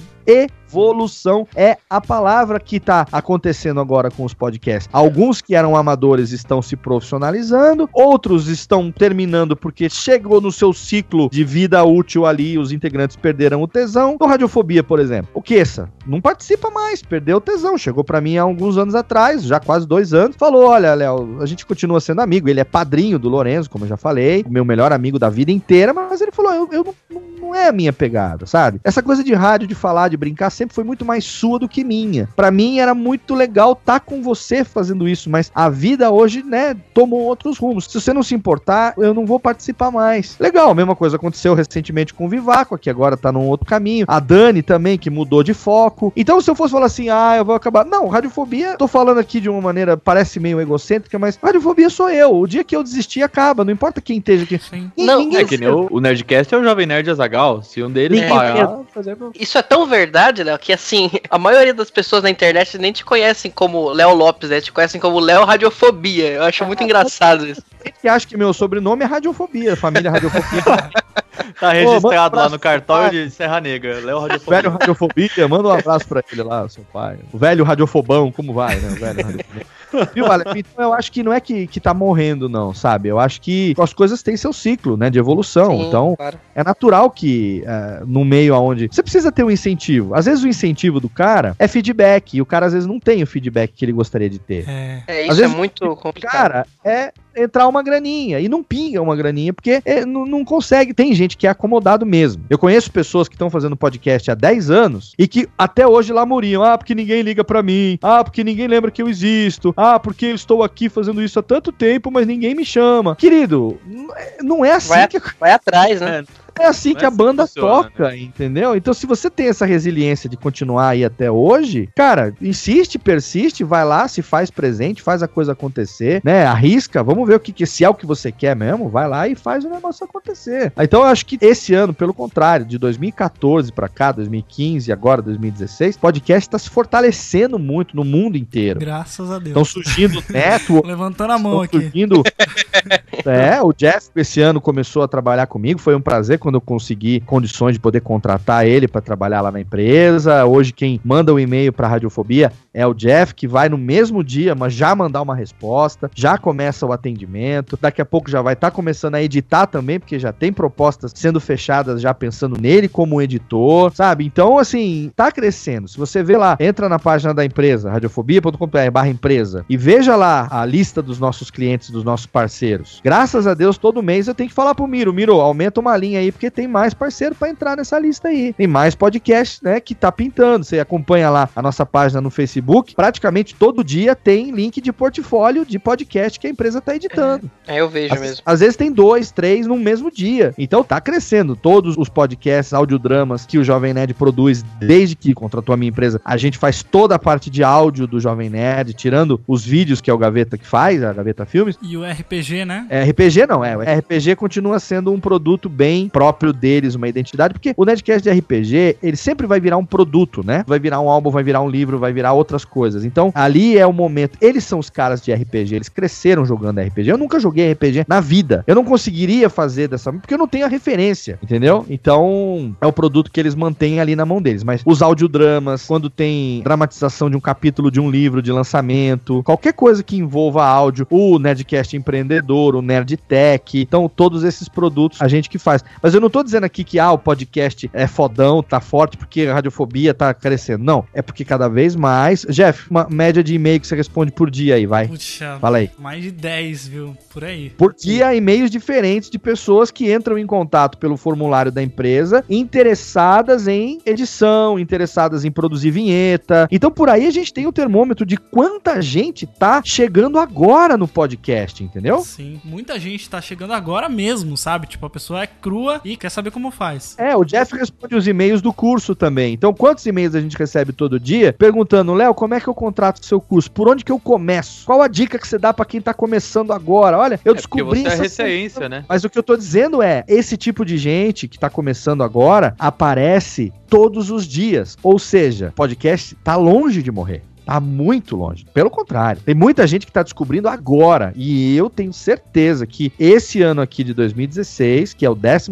Evolução é a palavra que tá acontecendo agora com os podcasts. Alguns que eram amadores estão se profissionalizando, outros estão terminando porque chegou no seu ciclo de vida útil ali, os integrantes perderam o tesão. No Radiofobia, por exemplo, o Queça não participa mais, perdeu o tesão. Chegou pra mim há alguns anos atrás, já quase dois anos, falou: Olha, Léo, a gente continua sendo amigo. Ele é padrinho do Lorenzo, como eu já falei, meu melhor amigo da vida inteira, mas ele falou: Eu, eu não, não é a minha pegada, sabe? Essa coisa de rádio, de falar, de brincar, sempre foi muito mais sua do que minha. Pra mim era muito legal estar com você fazendo isso, mas a vida hoje, né, tomou outros rumos. Se você não se importar, eu não vou participar mais. Legal, a mesma coisa aconteceu recentemente com o Vivaco, que agora tá num outro caminho. A Dani também, que mudou de foco. Então, se eu fosse falar assim, ah, eu vou acabar. Não, radiofobia, tô falando aqui de uma maneira, parece meio egocêntrica, mas radiofobia sou eu. O dia que eu desistir, acaba. Não importa quem esteja aqui. Não, É que nem o, o Nerdcast é o Jovem Nerd Azagal. Se um deles Ninguém parar, Isso é tão verdade, Léo, que assim, a maioria das pessoas na internet nem te conhecem como Léo Lopes, né? Te conhecem como Léo Radiofobia. Eu acho muito engraçado isso. que acha que meu sobrenome é radiofobia, família radiofobia. Tá registrado um lá no cartório de Serra Negra. Léo O Radiofobia. velho radiofobia, manda um abraço pra ele lá, seu pai. O velho radiofobão, como vai, né? O velho radiofobão. Viu, Ale? Então eu acho que não é que, que tá morrendo, não, sabe? Eu acho que as coisas têm seu ciclo, né? De evolução. Sim, então, claro. é natural que é, no meio aonde. Você precisa ter um incentivo. Às vezes o incentivo do cara é feedback. E o cara às vezes não tem o feedback que ele gostaria de ter. É. É, Às isso é vezes, muito complicado. Cara, é entrar uma graninha e não pinga uma graninha porque é, não, não consegue. Tem gente que é acomodado mesmo. Eu conheço pessoas que estão fazendo podcast há 10 anos e que até hoje lamuriam. Ah, porque ninguém liga pra mim. Ah, porque ninguém lembra que eu existo. Ah, porque eu estou aqui fazendo isso há tanto tempo, mas ninguém me chama. Querido, não é- não é assim Vai, que vai atrás, né? É assim que é a assim banda que funciona, toca, entendeu? Então, se você tem essa resiliência de continuar aí até hoje, cara, insiste, persiste, vai lá, se faz presente, faz a coisa acontecer, né? Arrisca, vamos ver o que, que se é o que você quer mesmo, vai lá e faz o negócio acontecer. Então, eu acho que esse ano, pelo contrário, de 2014 pra cá, 2015, agora 2016, podcast tá se fortalecendo muito no mundo inteiro. Graças a Deus. Estão surgindo network, Levantando a mão Estão aqui. surgindo. é, o Jeff esse ano começou a trabalhar comigo. Foi um prazer quando eu condições de poder contratar ele para trabalhar lá na empresa. Hoje quem manda o e-mail para Radiofobia é o Jeff, que vai no mesmo dia, mas já mandar uma resposta, já começa o atendimento. Daqui a pouco já vai estar começando a editar também, porque já tem propostas sendo fechadas já pensando nele como editor, sabe? Então, assim, tá crescendo. Se você vê lá, entra na página da empresa, radiofobia.com.br empresa, e veja lá a lista dos nossos clientes, dos nossos parceiros. Graças a Deus, todo mês eu tenho que falar pro Miro, Miro, aumenta uma linha aí, porque tem mais parceiro pra entrar nessa lista aí. Tem mais podcast, né, que tá pintando. Você acompanha lá a nossa página no Facebook, praticamente todo dia tem link de portfólio de podcast que a empresa tá editando. É, eu vejo Às, mesmo. às vezes tem dois, três no mesmo dia. Então tá crescendo. Todos os podcasts, audiodramas que o Jovem Nerd produz desde que contratou a minha empresa, a gente faz toda a parte de áudio do Jovem Nerd, tirando os vídeos que é o Gaveta que faz, a Gaveta Filmes. E o RPG, né? É, RPG não, é. O RPG continua sendo um produto bem próprio deles, uma identidade, porque o Nerdcast de RPG, ele sempre vai virar um produto, né? Vai virar um álbum, vai virar um livro, vai virar outras coisas. Então, ali é o momento. Eles são os caras de RPG, eles cresceram jogando RPG. Eu nunca joguei RPG na vida. Eu não conseguiria fazer dessa, porque eu não tenho a referência, entendeu? Então, é o produto que eles mantêm ali na mão deles. Mas os audiodramas, quando tem dramatização de um capítulo de um livro de lançamento, qualquer coisa que envolva áudio, o Nerdcast empreendedor, o Nerd Tech, então todos esses produtos a gente que faz. Mas eu não tô dizendo aqui que ah, o podcast é fodão, tá forte porque a radiofobia tá crescendo. Não, é porque cada vez mais. Jeff, uma média de e-mail que você responde por dia aí, vai. Puxa, Fala aí. mais de 10, viu? Por aí. Por dia, e-mails diferentes de pessoas que entram em contato pelo formulário da empresa, interessadas em edição, interessadas em produzir vinheta. Então, por aí a gente tem o termômetro de quanta gente tá chegando agora no podcast, entendeu? Sim, muita gente tá chegando agora mesmo, sabe? Tipo, a pessoa é crua e quer saber como faz. É, o Jeff responde os e-mails do curso também. Então, quantos e-mails a gente recebe todo dia perguntando, Léo, como é que eu contrato o seu curso? Por onde que eu começo? Qual a dica que você dá pra quem tá começando agora? Olha, eu É descobri você é essa referência, né? Mas o que eu tô dizendo é, esse tipo de gente que tá começando agora aparece todos os dias. Ou seja, podcast tá longe de morrer. Tá muito longe. Pelo contrário, tem muita gente que tá descobrindo agora. E eu tenho certeza que esse ano aqui de 2016, que é o 12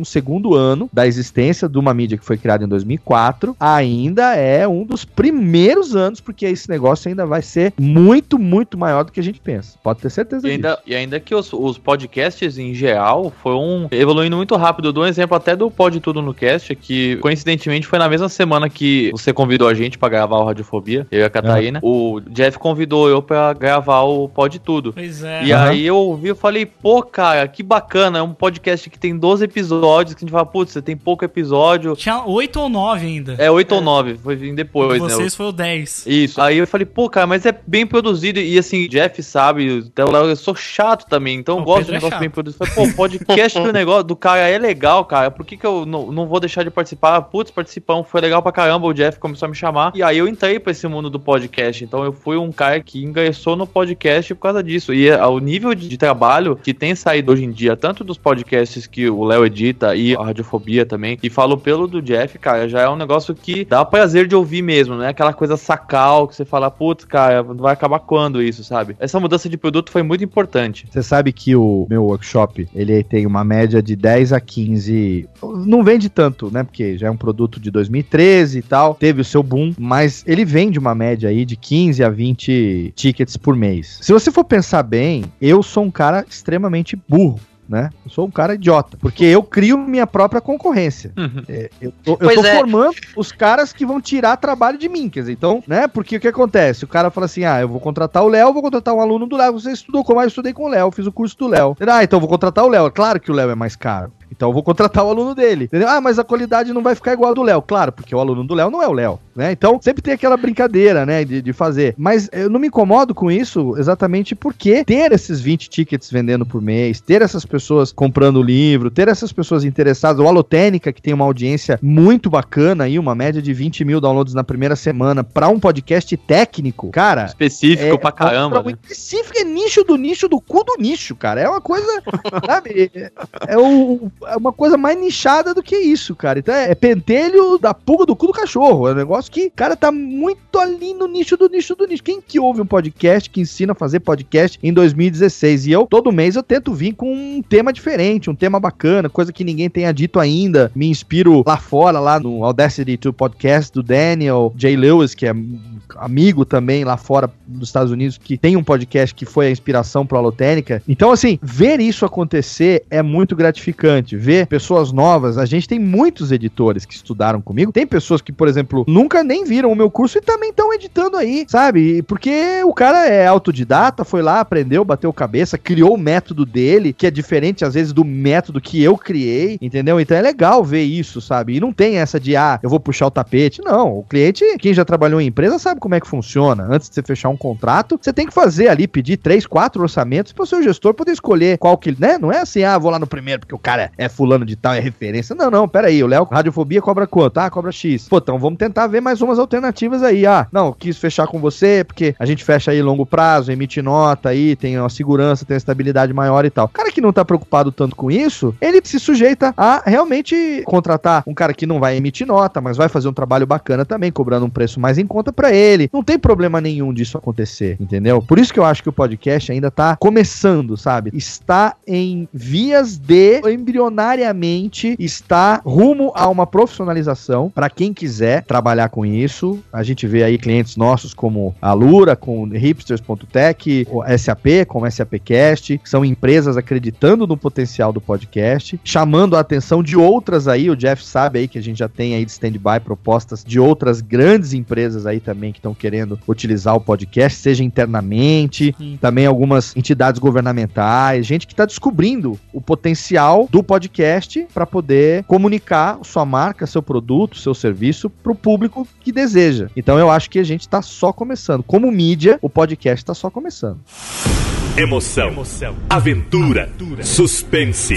ano da existência de uma mídia que foi criada em 2004, ainda é um dos primeiros anos, porque esse negócio ainda vai ser muito, muito maior do que a gente pensa. Pode ter certeza E ainda, disso. e ainda que os, os podcasts em geral foram evoluindo muito rápido. Eu dou um exemplo até do Pod Tudo no Cast, que coincidentemente foi na mesma semana que você convidou a gente pra gravar o Radiofobia, eu e a Catarina. O Jeff convidou eu pra gravar o Pod Tudo. Pois é. E aí eu ouvi, eu falei, pô, cara, que bacana, é um podcast que tem 12 episódios, que a gente fala, putz, você tem pouco episódio. Tinha 8 ou 9 ainda. É 8 ou 9, foi vir depois, né? Vocês foi o 10. Isso. Aí eu falei, pô, cara, mas é bem produzido. E assim, Jeff sabe, até o Léo, eu sou chato também, então eu O gosto de Pedro é negócio chato. bem produzido. Eu Falei, pô, podcast do negócio do cara é legal, cara. Por que, que eu não, não vou deixar de participar? Putz, participando, foi legal pra caramba. O Jeff começou a me chamar. E aí eu entrei pra esse mundo do podcast. Então eu fui um cara que ingressou no podcast por causa disso. E é, o nível de, de trabalho que tem saído hoje em dia, tanto dos podcasts que o Léo edita e a Radiofobia também, e falo pelo do Jeff, cara, já é um negócio que dá prazer de ouvir mesmo, né? Aquela coisa sacal que você fala, putz, cara, vai acabar quando isso, sabe? Essa mudança de produto foi muito importante. Você sabe que o meu workshop, ele tem uma média de 10 a 15. Não vende tanto, né? Porque já é um produto de 2013 e tal. Teve o seu boom, mas ele vende uma média aí de 15 a 20 tickets por mês. Se você for pensar bem, eu sou um cara extremamente burro. Né? Eu sou um cara idiota, porque eu crio minha própria concorrência. É, eu tô, eu tô é. formando os caras que vão tirar trabalho de mim, quer dizer, então, né? Porque o que acontece? O cara fala assim: ah, eu vou contratar o Léo, vou contratar um aluno do Léo. Você estudou como? Ah, eu estudei com o Léo, fiz o curso do Léo. Ah, então eu vou contratar o Léo. Claro que o Léo é mais caro. Então eu vou contratar o aluno dele. Entendeu? Ah, mas a qualidade não vai ficar igual a do Léo. Claro, porque o aluno do Léo não é o Léo, né? Então sempre tem aquela brincadeira, né, de, de fazer. Mas eu não me incomodo com isso exatamente porque ter esses 20 tickets vendendo por mês, ter essas pessoas comprando o livro, ter essas pessoas interessadas, o Alotênica, que tem uma audiência muito bacana aí, uma média de 20 mil downloads na primeira semana, pra um podcast técnico, cara. Específico pra caramba, pra- né? Específico é nicho do nicho do cu do nicho, cara. É uma coisa, sabe? É, é o- é uma coisa mais nichada do que isso, cara. Então é, é pentelho da pulga do cu do cachorro. É um negócio que, cara, tá muito ali no nicho do nicho do nicho. Quem que ouve um podcast que ensina a fazer podcast em 2016? E eu, todo mês, eu tento vir com um tema diferente, um tema bacana, coisa que ninguém tenha dito ainda. Me inspiro lá fora, lá no Audacity to Podcast do Daniel J. Lewis, que é amigo também lá fora dos Estados Unidos, que tem um podcast que foi a inspiração pro Alotênica. Então, assim, ver isso acontecer é muito gratificante. Ver pessoas novas, a gente tem muitos editores que estudaram comigo. Tem pessoas que, por exemplo, nunca nem viram o meu curso e também estão editando aí, sabe? Porque o cara é autodidata, foi lá, aprendeu, bateu cabeça, criou o método dele, que é diferente às vezes do método que eu criei, entendeu? Então é legal ver isso, sabe? E não tem essa de, ah, eu vou puxar o tapete. Não, o cliente, quem já trabalhou em empresa, sabe como é que funciona. Antes de você fechar um contrato, você tem que fazer ali, pedir três, quatro orçamentos para o seu gestor poder escolher qual que, né? Não é assim, ah, vou lá no primeiro porque o cara é fulano de tal, é referência. Não, não, pera aí, o Léo, radiofobia cobra quanto? Ah, cobra X. Pô, então vamos tentar ver mais umas alternativas aí. Ah, não, quis fechar com você porque a gente fecha aí longo prazo, emite nota aí, tem uma segurança, tem uma estabilidade maior e tal. O cara que não tá preocupado tanto com isso, ele se sujeita a realmente contratar um cara que não vai emitir nota, mas vai fazer um trabalho bacana também, cobrando um preço mais em conta pra ele. Não tem problema nenhum disso acontecer, entendeu? Por isso que eu acho que o podcast ainda tá começando, sabe? Está em vias de embrionariamente está rumo a uma profissionalização para quem quiser trabalhar com isso. A gente vê aí clientes nossos como a Lura, com hipsters.tech, SAP, com SAPcast, que são empresas acreditando no potencial do podcast, chamando a atenção de outras aí, o Jeff sabe aí que a gente já tem aí de stand-by propostas de outras grandes empresas aí também que estão querendo utilizar o podcast, seja internamente, também algumas entidades governamentais, gente que está descobrindo o potencial do podcast para poder comunicar sua marca, seu produto, seu serviço para o público que deseja. Então eu acho que a gente está só começando. Como mídia, o podcast está só começando. Emoção, aventura, suspense.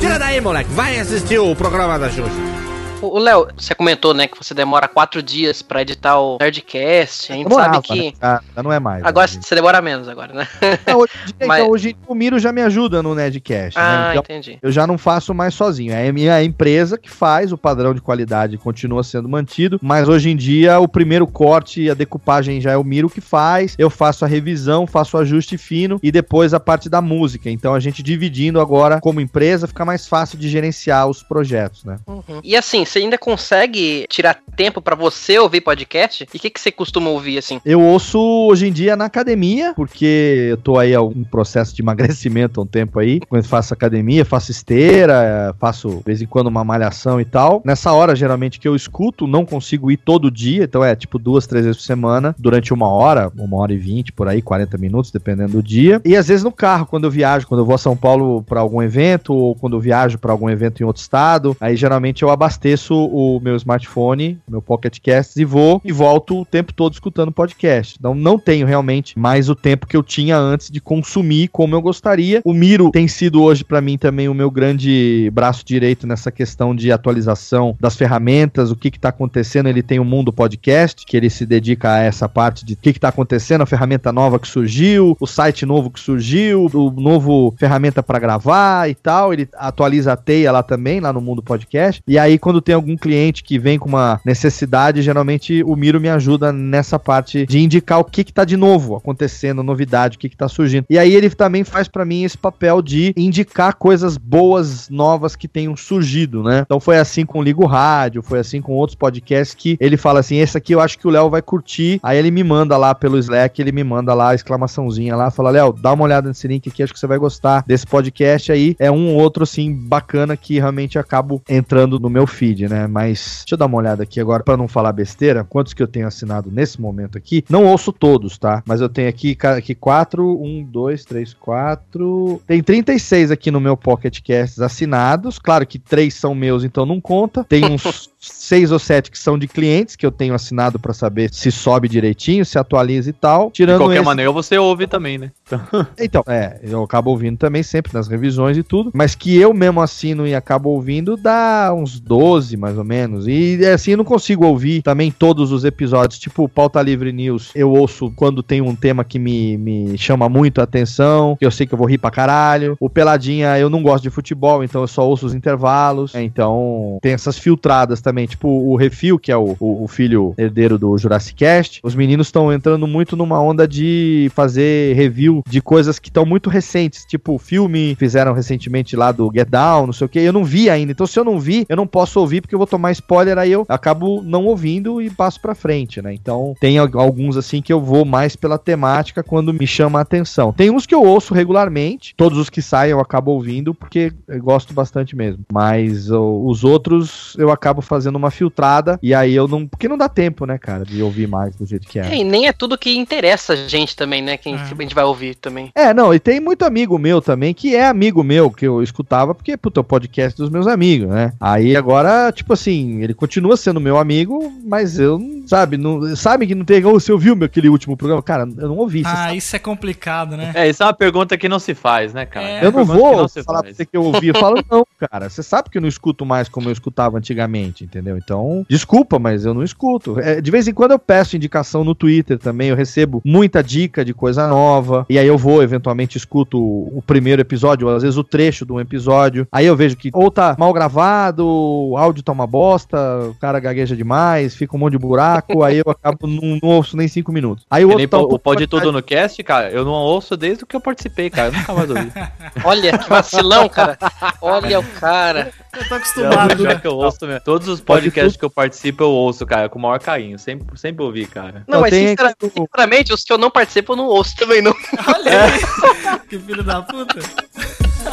Tira daí, moleque. Vai assistir o programa da Xuxa. O Léo, você comentou, né, que você demora quatro dias pra editar o Nerdcast. A gente Demorava, sabe que. né? Ah, não é mais. Agora né? você demora menos agora, né? Hoje, dia, Mas- então, hoje o Miro já me ajuda no Nerdcast. Ah, né? Então, entendi. eu já não faço mais sozinho. É a minha empresa que faz, o padrão de qualidade continua sendo mantido, mas hoje em dia o primeiro corte e a decupagem já é o Miro que faz. Eu faço a revisão, faço o ajuste fino e depois a parte da música. Então a gente dividindo agora como empresa fica mais fácil de gerenciar os projetos, né? Uhum. E assim, você ainda consegue tirar tempo pra você ouvir podcast? E o que, que você costuma ouvir, assim? Eu ouço hoje em dia na academia, porque eu tô aí em processo de emagrecimento há um tempo aí. Quando faço academia, faço esteira, faço de vez em quando uma malhação e tal. Nessa hora, geralmente, que eu escuto, não consigo ir todo dia, então é tipo duas, três vezes por semana, durante uma hora, uma hora e vinte, por aí, 40 minutos, dependendo do dia. E às vezes no carro, quando eu viajo, quando eu vou a São Paulo pra algum evento, ou quando eu viajo pra algum evento em outro estado, aí geralmente eu abasteço o meu smartphone, meu Pocket Casts, e vou e volto o tempo todo escutando podcast. Então não tenho realmente mais o tempo que eu tinha antes de consumir como eu gostaria. O Miro tem sido hoje pra mim também o meu grande braço direito nessa questão de atualização das ferramentas, o que que tá acontecendo. Ele tem o Mundo Podcast, que ele se dedica a essa parte de o que que tá acontecendo, a ferramenta nova que surgiu, o site novo que surgiu, o novo ferramenta pra gravar e tal. Ele atualiza a teia lá também, lá no Mundo Podcast. E aí quando tem algum cliente que vem com uma necessidade, geralmente o Miro me ajuda nessa parte de indicar o que que tá de novo acontecendo, novidade, o que que tá surgindo. E aí ele também faz pra mim esse papel de indicar coisas boas, novas que tenham surgido, né? Então foi assim com o Ligo Rádio, foi assim com outros podcasts que ele fala assim, esse aqui eu acho que o Léo vai curtir. Aí ele me manda lá pelo Slack, ele me manda lá a exclamaçãozinha lá, fala, Léo, dá uma olhada nesse link aqui, acho que você vai gostar desse podcast aí. É um ou outro, assim, bacana que realmente acabo entrando no meu feed, né? Mas deixa eu dar uma olhada aqui agora pra não falar besteira. Quantos que eu tenho assinado nesse momento aqui? Não ouço todos, tá? Mas eu tenho aqui, aqui quatro, um, dois, três, quatro. Tem 36 aqui no meu Pocket Casts assinados. Claro que três são meus, então não conta. Tem uns seis ou sete que são de clientes que eu tenho assinado pra saber se sobe direitinho, se atualiza e tal. De Tirando qualquer esse- maneira, você ouve também, né? então, é, eu acabo ouvindo também sempre nas revisões e tudo, mas que eu mesmo assino e acabo ouvindo dá uns 12 mais ou menos. E assim, eu não consigo ouvir também todos os episódios, tipo Pauta Livre News, eu ouço quando tem um tema que me, me chama muito a atenção, que eu sei que eu vou rir pra caralho. O Peladinha, eu não gosto de futebol, então eu só ouço os intervalos. É, Então, tem essas filtradas também, tipo o Refil, que é o, o, o filho herdeiro do Jurassic Cast. Os meninos estão entrando muito numa onda de fazer review de coisas que estão muito recentes, tipo filme fizeram recentemente lá do Get Down, não sei o que. Eu não vi ainda, então se eu não vi, eu não posso ouvir porque eu vou tomar spoiler, aí eu acabo não ouvindo e passo pra frente, né? Então tem al- alguns assim que eu vou mais pela temática quando me chama a atenção. Tem uns que eu ouço regularmente, todos os que saem eu acabo ouvindo porque eu gosto bastante mesmo. Mas os outros eu acabo fazendo uma filtrada e aí eu não. Porque não dá tempo, né, cara, de ouvir mais do jeito que é. É, e nem é tudo que interessa a gente também, né? Que a gente- a gente vai ouvir também. É, não, e tem muito amigo meu também, que é amigo meu, que eu escutava, porque, puta, é o podcast dos meus amigos, né? Aí agora, tipo assim, ele continua sendo meu amigo, mas eu, não- sabe, não, sabe que não tem. Ô, você ouviu meu, aquele último programa? Cara, eu não ouvi. Ah, isso é complicado, né? É, isso é uma pergunta que não se faz, né, cara? É. É Eu não que vou se falar pra faz. você que eu ouvi. Eu falo, não, cara. Você sabe que eu não escuto mais como eu escutava antigamente, entendeu? Então, desculpa, mas eu não escuto. É, de vez em quando eu peço indicação no Twitter também. Eu recebo muita dica de coisa nova. E aí eu vou, eventualmente, escuto o, primeiro episódio, ou às vezes o trecho de um episódio. Aí eu vejo que ou tá mal gravado, o áudio tá uma bosta, o cara gagueja demais, fica um monte de buraco. aí eu acabo não, não ouço nem cinco minutos. Aí o Que outro nem tá um o pouco Pode mais- Tudo no Cast, cara, eu não ouço desde que eu participei, cara. Eu nunca mais ouvi. Olha, que vacilão, cara. Olha o cara. Eu tô Já, acostumado. já né? que eu ouço, mesmo. Todos os Pode podcasts que eu participo, eu ouço, cara, com o maior carinho. Sempre, sempre ouvi, cara. Não, Não, mas tem sincera- aqui o- sinceramente, os que eu não participo, eu não ouço também, não. Olha aí. que filho da puta.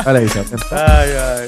Olha aí, vendo? Ai, ai.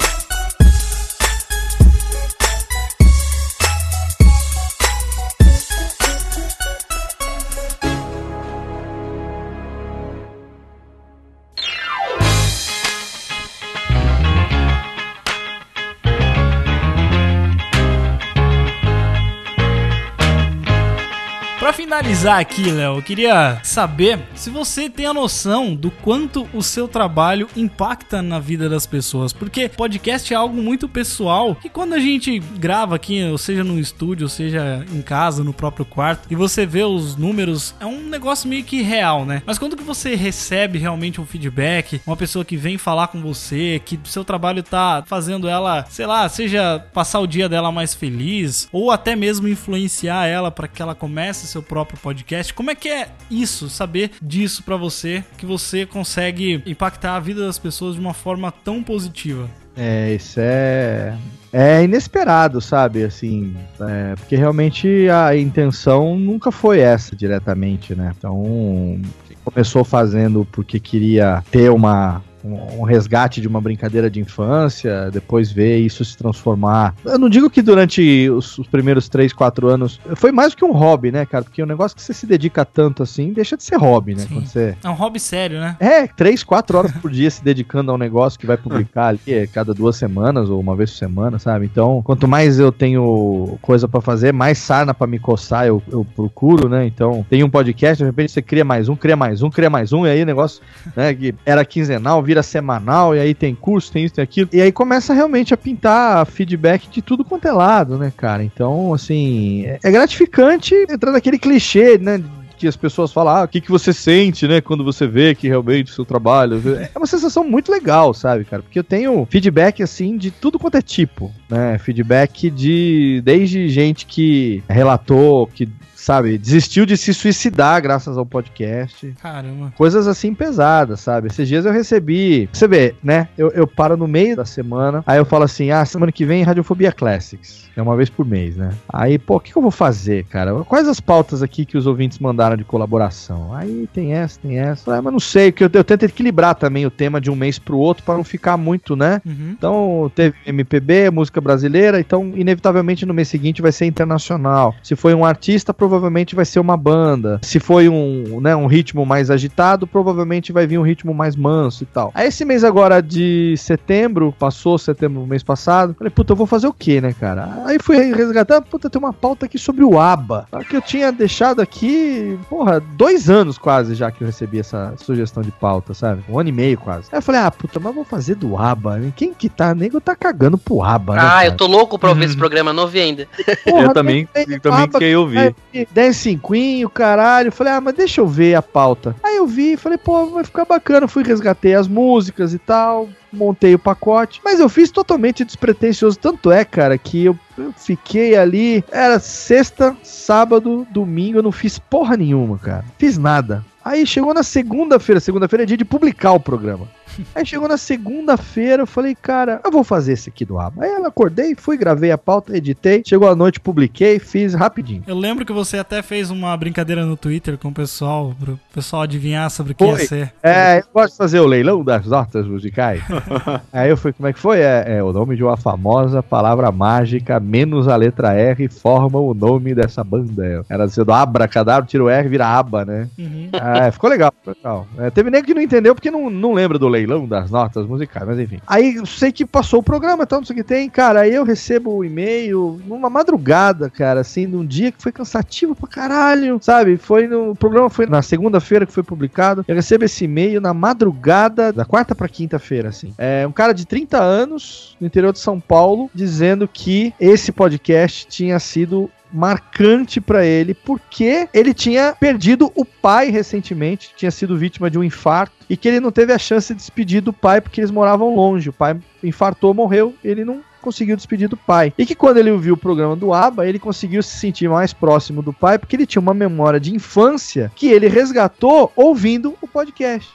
Pra finalizar aqui, Léo, eu queria saber se você tem a noção do quanto o seu trabalho impacta na vida das pessoas. Porque podcast é algo muito pessoal que quando a gente grava aqui, ou seja no estúdio, ou seja em casa, no próprio quarto, e você vê os números, é um negócio meio que real, né? Mas quando que você recebe realmente um feedback, uma pessoa que vem falar com você, que seu trabalho tá fazendo ela, sei lá, seja passar o dia dela mais feliz, ou até mesmo influenciar ela para que ela comece seu próprio podcast. Como é que é isso, saber disso para você, que você consegue impactar a vida das pessoas de uma forma tão positiva? É, isso é. É inesperado, sabe? Assim, é, porque realmente a intenção nunca foi essa diretamente, né? Então, começou fazendo porque queria ter uma, um, um resgate de uma brincadeira de infância, depois ver isso se transformar. Eu não digo que durante os, os primeiros 3, 4 anos foi mais do que um hobby, né, cara? Porque o negócio que você se dedica tanto assim deixa de ser hobby, né? Quando você... É um hobby sério, né? É, 3, 4 horas por dia se dedicando a um negócio que vai publicar ali é, cada duas semanas ou uma vez por semana, sabe? Então, quanto mais eu tenho coisa pra fazer, mais sarna pra me coçar eu, eu procuro, né? Então, tem um podcast, de repente você cria mais um, cria mais um, cria mais um, e aí o negócio, né, que era quinzenal, vira semanal, e aí tem curso, tem isso, tem aquilo. E aí começa realmente a pintar feedback de tudo quanto é lado, né, cara? Então, assim, é é gratificante entrar naquele clichê, né? Que as pessoas falam, ah, o que, que você sente, né, quando você vê que realmente o seu trabalho. É uma sensação muito legal, sabe, cara? Porque eu tenho feedback, assim, de tudo quanto é tipo, né? Feedback de. Desde gente que relatou, que sabe, desistiu de se suicidar graças ao podcast. Caramba. Coisas assim pesadas, sabe? Esses dias eu recebi. Você vê, né? Eu, eu paro no meio da semana, aí eu falo assim: ah, semana que vem Radiofobia Classics. É uma vez por mês, né? Aí, pô, o que, que eu vou fazer, cara? Quais as pautas aqui que os ouvintes mandaram de colaboração? Aí tem essa, tem essa. Ah, mas não sei, porque eu, eu tento equilibrar também o tema de um mês pro outro para não ficar muito, né? Uhum. Então, teve MPB, música brasileira, então, inevitavelmente no mês seguinte vai ser internacional. Se foi um artista, provavelmente vai ser uma banda. Se foi um, né, um ritmo mais agitado, provavelmente vai vir um ritmo mais manso e tal. Aí esse mês agora de setembro, passou setembro, mês passado, falei, puta, eu vou fazer o quê, né, cara? Aí fui resgatar, puta, tem uma pauta aqui sobre o ABBA. Só que eu tinha deixado aqui, porra, dois anos quase já que eu recebi essa sugestão de pauta, sabe? Um ano e meio quase. Aí eu falei, ah, puta, mas vou fazer do ABBA. Quem que tá? Nego tá cagando pro ABBA, né? Ah, cara? eu tô louco pra ouvir esse programa, não vi ainda. Porra, eu também, eu também ABBA, queria ouvir. aí, 10 cinquinho, caralho. Falei, ah, mas deixa eu ver a pauta. Aí eu vi, falei, pô, vai ficar bacana. Fui resgatei as músicas e tal, montei o pacote. Mas eu fiz totalmente despretensioso. Tanto é, cara, que eu, eu fiquei ali. Era sexta, sábado, domingo. Eu não fiz porra nenhuma, cara. Fiz nada. Aí chegou na segunda-feira. Segunda-feira é dia de publicar o programa. Aí chegou na segunda-feira, eu falei, cara, eu vou fazer esse aqui do ABBA. Aí eu acordei, fui, gravei a pauta, editei. Chegou a noite, publiquei, fiz rapidinho. Eu lembro que você até fez uma brincadeira no Twitter com o pessoal, pro pessoal adivinhar sobre o que ia ser. É, eu gosto de fazer o leilão das notas musicais. Aí eu fui, como é que foi? É, é o nome de uma famosa palavra mágica, menos a letra R, forma o nome dessa banda. Era assim, do abracadabra, tira o R, vira aba, né? Uhum. É, ficou legal, ficou legal. É, teve nego que não entendeu porque não, não lembra do leilão das notas musicais, mas enfim. Aí sei que passou o programa, então não sei o que tem. Cara, aí eu recebo o e-mail numa madrugada, cara, assim, num dia que foi cansativo pra caralho, sabe? Foi no. O programa foi na segunda-feira que foi publicado. Eu recebo esse e-mail na madrugada, da quarta pra quinta-feira, assim. É um cara de 30 anos, no interior de São Paulo, dizendo que esse podcast tinha sido marcante pra ele porque ele tinha perdido o pai recentemente, tinha sido vítima de um infarto e que ele não teve a chance de despedir do pai porque eles moravam longe. O pai infartou, morreu, ele não conseguiu despedir do pai. E que quando ele ouviu o programa do ABBA, ele conseguiu se sentir mais próximo do pai porque ele tinha uma memória de infância que ele resgatou ouvindo o podcast.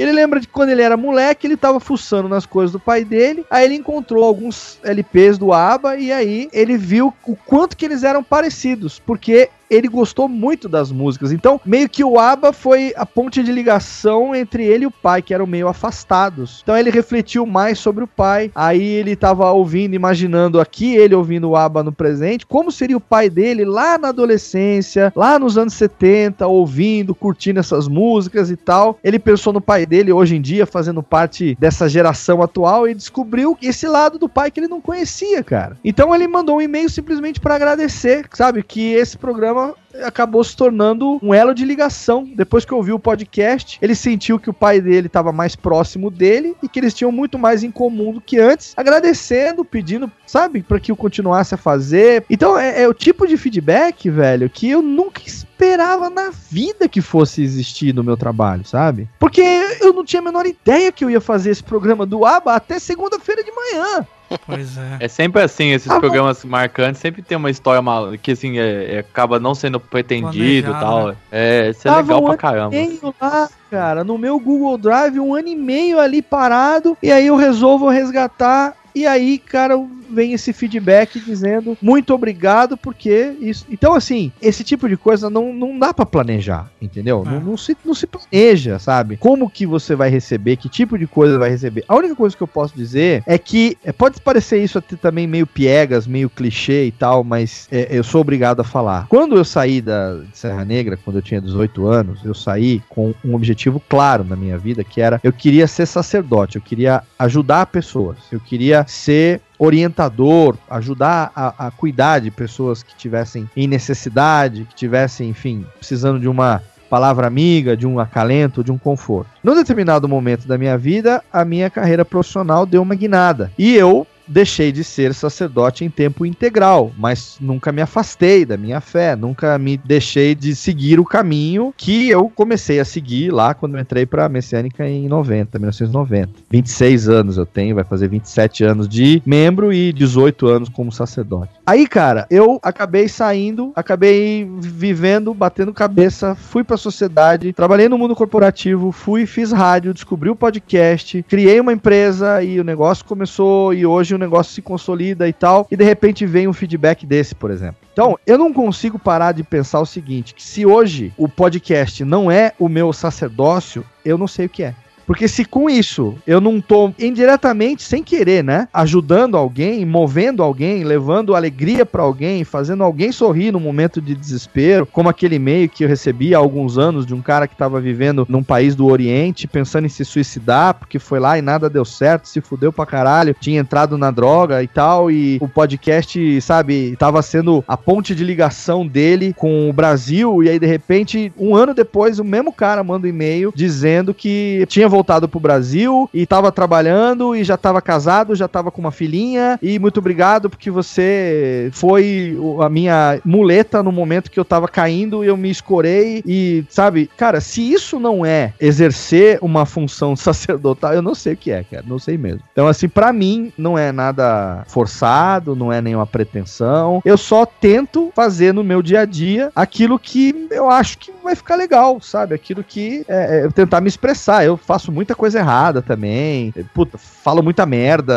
Ele lembra de quando ele era moleque, ele tava fuçando nas coisas do pai dele, aí ele encontrou alguns LPs do ABBA e aí ele viu o quanto que eles eram parecidos, porque ele gostou muito das músicas. Então, meio que o ABBA foi a ponte de ligação entre ele e o pai, que eram meio afastados. Então ele refletiu mais sobre o pai. Aí ele tava ouvindo, imaginando aqui ele ouvindo o ABBA no presente, como seria o pai dele lá na adolescência, lá nos anos 70, ouvindo, curtindo essas músicas e tal. Ele pensou no pai dele hoje em dia, fazendo parte dessa geração atual e descobriu esse lado do pai que ele não conhecia, cara. Então ele mandou um e-mail simplesmente para agradecer, sabe, que esse programa acabou se tornando um elo de ligação. Depois que ouviu o podcast, ele sentiu que o pai dele estava mais próximo dele e que eles tinham muito mais em comum do que antes, agradecendo, pedindo, sabe, para que eu continuasse a fazer. Então é, é o tipo de feedback, velho, que eu nunca esperava na vida que fosse existir no meu trabalho, sabe? Porque eu não tinha a menor ideia que eu ia fazer esse programa do ABA até segunda-feira de manhã. Pois é. É sempre assim, esses Ah, programas marcantes sempre tem uma história mal, que assim, é, é, acaba não sendo pretendido e tal. né? É, isso é Tava legal um pra caramba. lá, cara, no meu Google Drive, um ano e meio ali parado, e aí eu resolvo resgatar, e aí, cara, vem esse feedback dizendo muito obrigado, porque isso. Então, assim, esse tipo de coisa não, não dá pra planejar, entendeu? É. Não, não se, não se planeja, sabe? Como que você vai receber, que tipo de coisa vai receber. A única coisa que eu posso dizer é que é, pode parecer isso até também meio piegas, meio clichê e tal, mas é, eu sou obrigado a falar. Quando eu saí da de Serra Negra, quando eu tinha 18 anos, eu saí com um objetivo claro na minha vida, que era eu queria ser sacerdote, eu queria ajudar pessoas, eu queria ser orientador, ajudar a, a cuidar de pessoas que tivessem em necessidade, que tivessem, enfim, precisando de uma palavra amiga, de um acalento, de um conforto. Num determinado momento da minha vida, a minha carreira profissional deu uma guinada. E eu deixei de ser sacerdote em tempo integral, mas nunca me afastei da minha fé, nunca me deixei de seguir o caminho que eu comecei a seguir lá quando entrei para a Messiânica em 90, 1990. 26 anos eu tenho, vai fazer 27 anos de membro e 18 anos como sacerdote. Aí, cara, eu acabei saindo, acabei vivendo, batendo cabeça, fui pra sociedade, trabalhei no mundo corporativo, fui, fiz rádio, descobri o podcast, criei uma empresa e o negócio começou e hoje o negócio se consolida e tal, e de repente vem um feedback desse, por exemplo. Então, eu não consigo parar de pensar o seguinte, que se hoje o podcast não é o meu sacerdócio, eu não sei o que é. Porque se com isso eu não tô indiretamente, sem querer, né? Ajudando alguém, movendo alguém, levando alegria pra alguém, fazendo alguém sorrir no momento de desespero, como aquele e-mail que eu recebi há alguns anos de um cara que tava vivendo num país do Oriente, pensando em se suicidar, porque foi lá e nada deu certo, se fudeu pra caralho, tinha entrado na droga e tal, e o podcast, sabe, tava sendo a ponte de ligação dele com o Brasil, e aí de repente, um ano depois, o mesmo cara manda um e-mail dizendo que tinha voltado pro Brasil e tava trabalhando e já tava casado, já tava com uma filhinha e muito obrigado porque você foi a minha muleta no momento que eu tava caindo e eu me escorei e, sabe, cara, se isso não é exercer uma função sacerdotal, eu não sei o que é, cara, não sei mesmo. Então, assim, pra mim, não é nada forçado, não é nenhuma pretensão, eu só tento fazer no meu dia a dia aquilo que eu acho que vai ficar legal, sabe? Aquilo que é, é tentar me expressar. Eu faço muita coisa errada também. Puta, falo muita merda.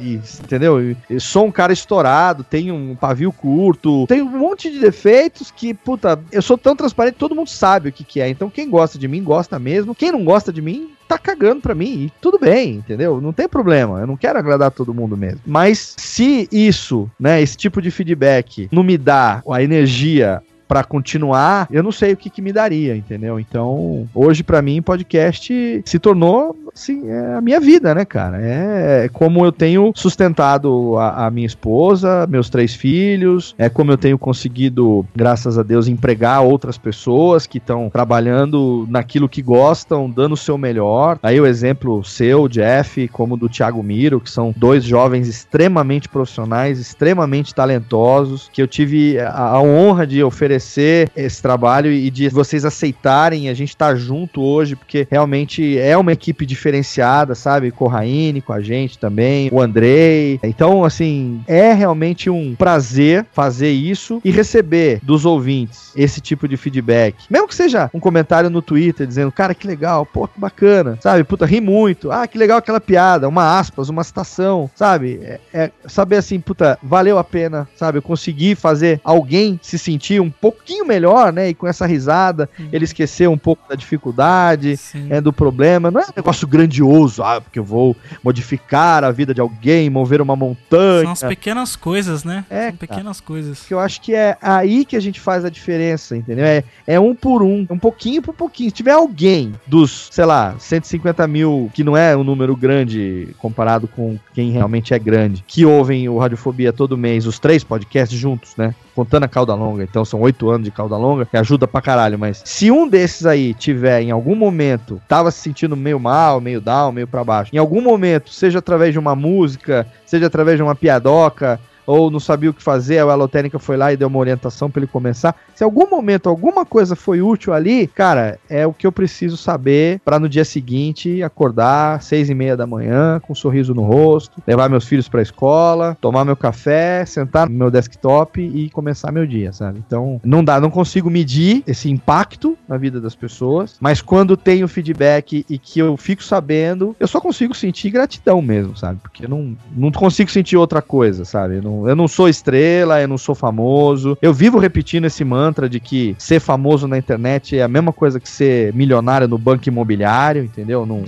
E, entendeu? Eu sou um cara estourado, tenho um pavio curto, tenho um monte de defeitos que, puta, eu sou tão transparente, todo mundo sabe o que, que é. Então, quem gosta de mim, gosta mesmo. Quem não gosta de mim, tá cagando pra mim. E tudo bem, entendeu? Não tem problema. Eu não quero agradar todo mundo mesmo. Mas se isso, né, esse tipo de feedback não me dá a energia pra continuar, eu não sei o que, que me daria, entendeu? Então, hoje pra mim podcast se tornou assim, é a minha vida, né, cara? É como eu tenho sustentado a, a minha esposa, meus três filhos, é como eu tenho conseguido, graças a Deus, empregar outras pessoas que estão trabalhando naquilo que gostam, dando o seu melhor. Aí o exemplo seu, Jeff, como do Thiago Miro, que são dois jovens extremamente profissionais, extremamente talentosos, que eu tive a, a honra de oferecer esse trabalho e de vocês aceitarem, a gente tá junto hoje, porque realmente é uma equipe diferenciada, sabe? Com o Raine, com a gente também, o Andrei. Então, assim, é realmente um prazer fazer isso e receber dos ouvintes esse tipo de feedback. Mesmo que seja um comentário no Twitter dizendo, cara, que legal, pô, que bacana, sabe? Puta, ri muito. Ah, que legal aquela piada, uma aspas, uma citação, sabe? É, é saber assim, puta, valeu a pena, sabe? Eu consegui fazer alguém se sentir um pouquinho melhor, né? E com essa risada, ele esquecer um pouco da dificuldade, é, do problema. Não é um negócio grandioso, ah, porque eu vou modificar a vida de alguém, mover uma montanha. São as pequenas coisas, né? É, São pequenas coisas. Que eu acho que é aí que a gente faz a diferença, entendeu? É, é um por um, um pouquinho por pouquinho. Se tiver alguém dos, sei lá, 150 mil, que não é um número grande comparado com quem realmente é grande, que ouvem o Radiofobia todo mês, os três podcasts juntos, né? Contando a cauda longa, então são oito anos de cauda longa, que ajuda pra caralho, mas se um desses aí tiver em algum momento, tava se sentindo meio mal, meio down, meio pra baixo, em algum momento, seja através de uma música, seja através de uma piadoca, ou não sabia o que fazer, a Alotênica foi lá e deu uma orientação para ele começar. Se algum momento alguma coisa foi útil ali, cara, é o que eu preciso saber para no dia seguinte acordar seis e meia da manhã com um sorriso no rosto, levar meus filhos para a escola, tomar meu café, sentar no meu desktop e começar meu dia, sabe? Então não dá, não consigo medir esse impacto na vida das pessoas, mas quando tenho feedback e que eu fico sabendo, eu só consigo sentir gratidão mesmo, sabe? Porque eu não, não consigo sentir outra coisa, sabe? Eu não, eu não sou estrela, eu não sou famoso. Eu vivo repetindo esse mantra de que ser famoso na internet é a mesma coisa que ser milionário no banco imobiliário, entendeu? Não,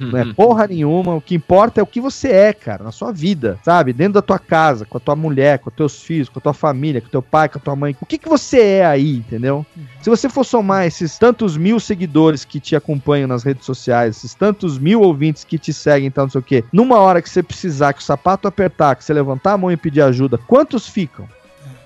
não é porra nenhuma. O que importa é o que você é, cara, na sua vida, sabe? Dentro da tua casa, com a tua mulher, com os teus filhos, com a tua família, com o teu pai, com a tua mãe. O que, que você é aí, entendeu? Se você for somar esses tantos mil seguidores que te acompanham nas redes sociais, esses tantos mil ouvintes que te seguem, então não sei o quê, numa hora que você precisar, que o sapato apertar, que você levantar a mão e pedir ajuda, quantos ficam?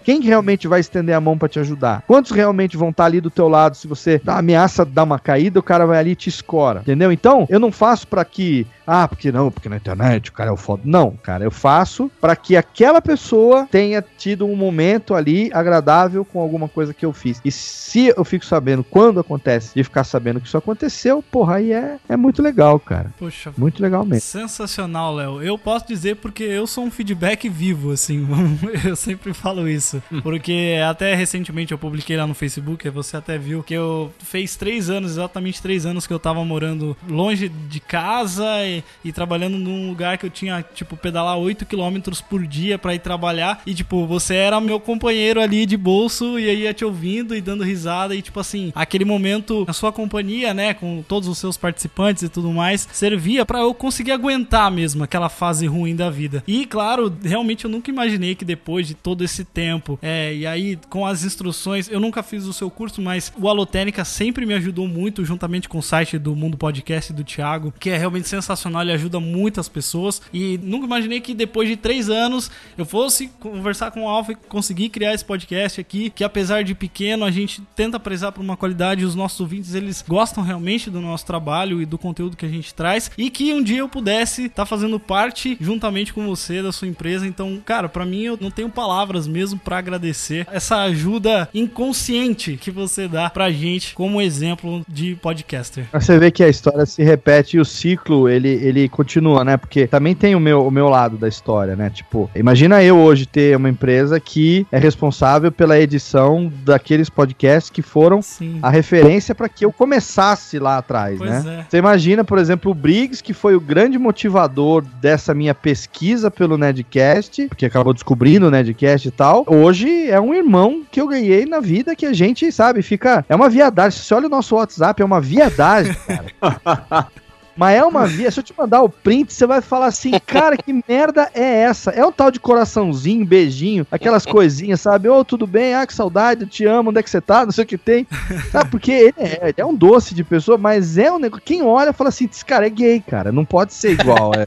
Quem realmente vai estender a mão para te ajudar? Quantos realmente vão estar ali do teu lado se você ameaça dar uma caída, o cara vai ali e te escora, entendeu? Então, eu não faço para que ah, porque não, porque na internet o cara é o foda. Não, cara, eu faço para que aquela pessoa tenha tido um momento ali agradável com alguma coisa que eu fiz. E se eu fico sabendo quando acontece e ficar sabendo que isso aconteceu, porra, aí é, é muito legal, cara. Poxa, Muito legal mesmo. Sensacional, Léo. Eu posso dizer porque eu sou um feedback vivo, assim. eu sempre falo isso. Porque até recentemente eu publiquei lá no Facebook, você até viu, que eu fez três anos, exatamente três anos que eu tava morando longe de casa e, e trabalhando num lugar que eu tinha, tipo, pedalar 8 km por dia pra ir trabalhar. E, tipo, você era meu companheiro ali de bolso e aí ia te ouvindo e dando risada. E, tipo assim, aquele momento, a sua companhia, né, com todos os seus participantes e tudo mais, servia pra eu conseguir aguentar mesmo aquela fase ruim da vida. E, claro, realmente eu nunca imaginei que depois de todo esse tempo, é, e aí com as instruções, eu nunca fiz o seu curso, mas o Alotênica sempre me ajudou muito, juntamente com o site do Mundo Podcast do Thiago, que é realmente sensacional, ele ajuda muitas pessoas. E nunca imaginei que depois de três anos eu fosse conversar com o Alfa e conseguir criar esse podcast aqui, que apesar de pequeno, a gente tenta prezar por uma qualidade, os nossos ouvintes, eles gostam realmente do nosso trabalho e do conteúdo que a gente traz, e que um dia eu pudesse estar fazendo parte juntamente com você da sua empresa. Então, cara, para mim eu não tenho palavras mesmo para agradecer essa ajuda inconsciente que você dá pra gente como exemplo de podcaster. Você vê que a história se repete e o ciclo, ele, ele continua, né? Porque também tem o meu, o meu lado da história, né? Tipo, imagina eu hoje ter uma empresa que é responsável pela edição daqueles podcasts que foram Sim. a referência para que eu começasse lá atrás, Pois né? é. Você imagina, por exemplo, o Briggs, que foi o grande motivador dessa minha pesquisa pelo Nedcast, porque acabou descobrindo o Nedcast e tal. Hoje é um irmão que eu ganhei na vida que a gente, sabe, fica. É uma viadagem. Se você olha o nosso WhatsApp, é uma viadagem, cara. Mas é uma via. Se eu te mandar o print, você vai falar assim, cara, que merda é essa? É um tal de coraçãozinho, beijinho, aquelas coisinhas, sabe? Ô, tudo bem? Ah, que saudade, eu te amo, onde é que você tá? Não sei o que tem. Sabe? Porque ele é, ele é um doce de pessoa, mas é um negócio. Quem olha fala assim, esse cara é gay, cara. Não pode ser igual. É.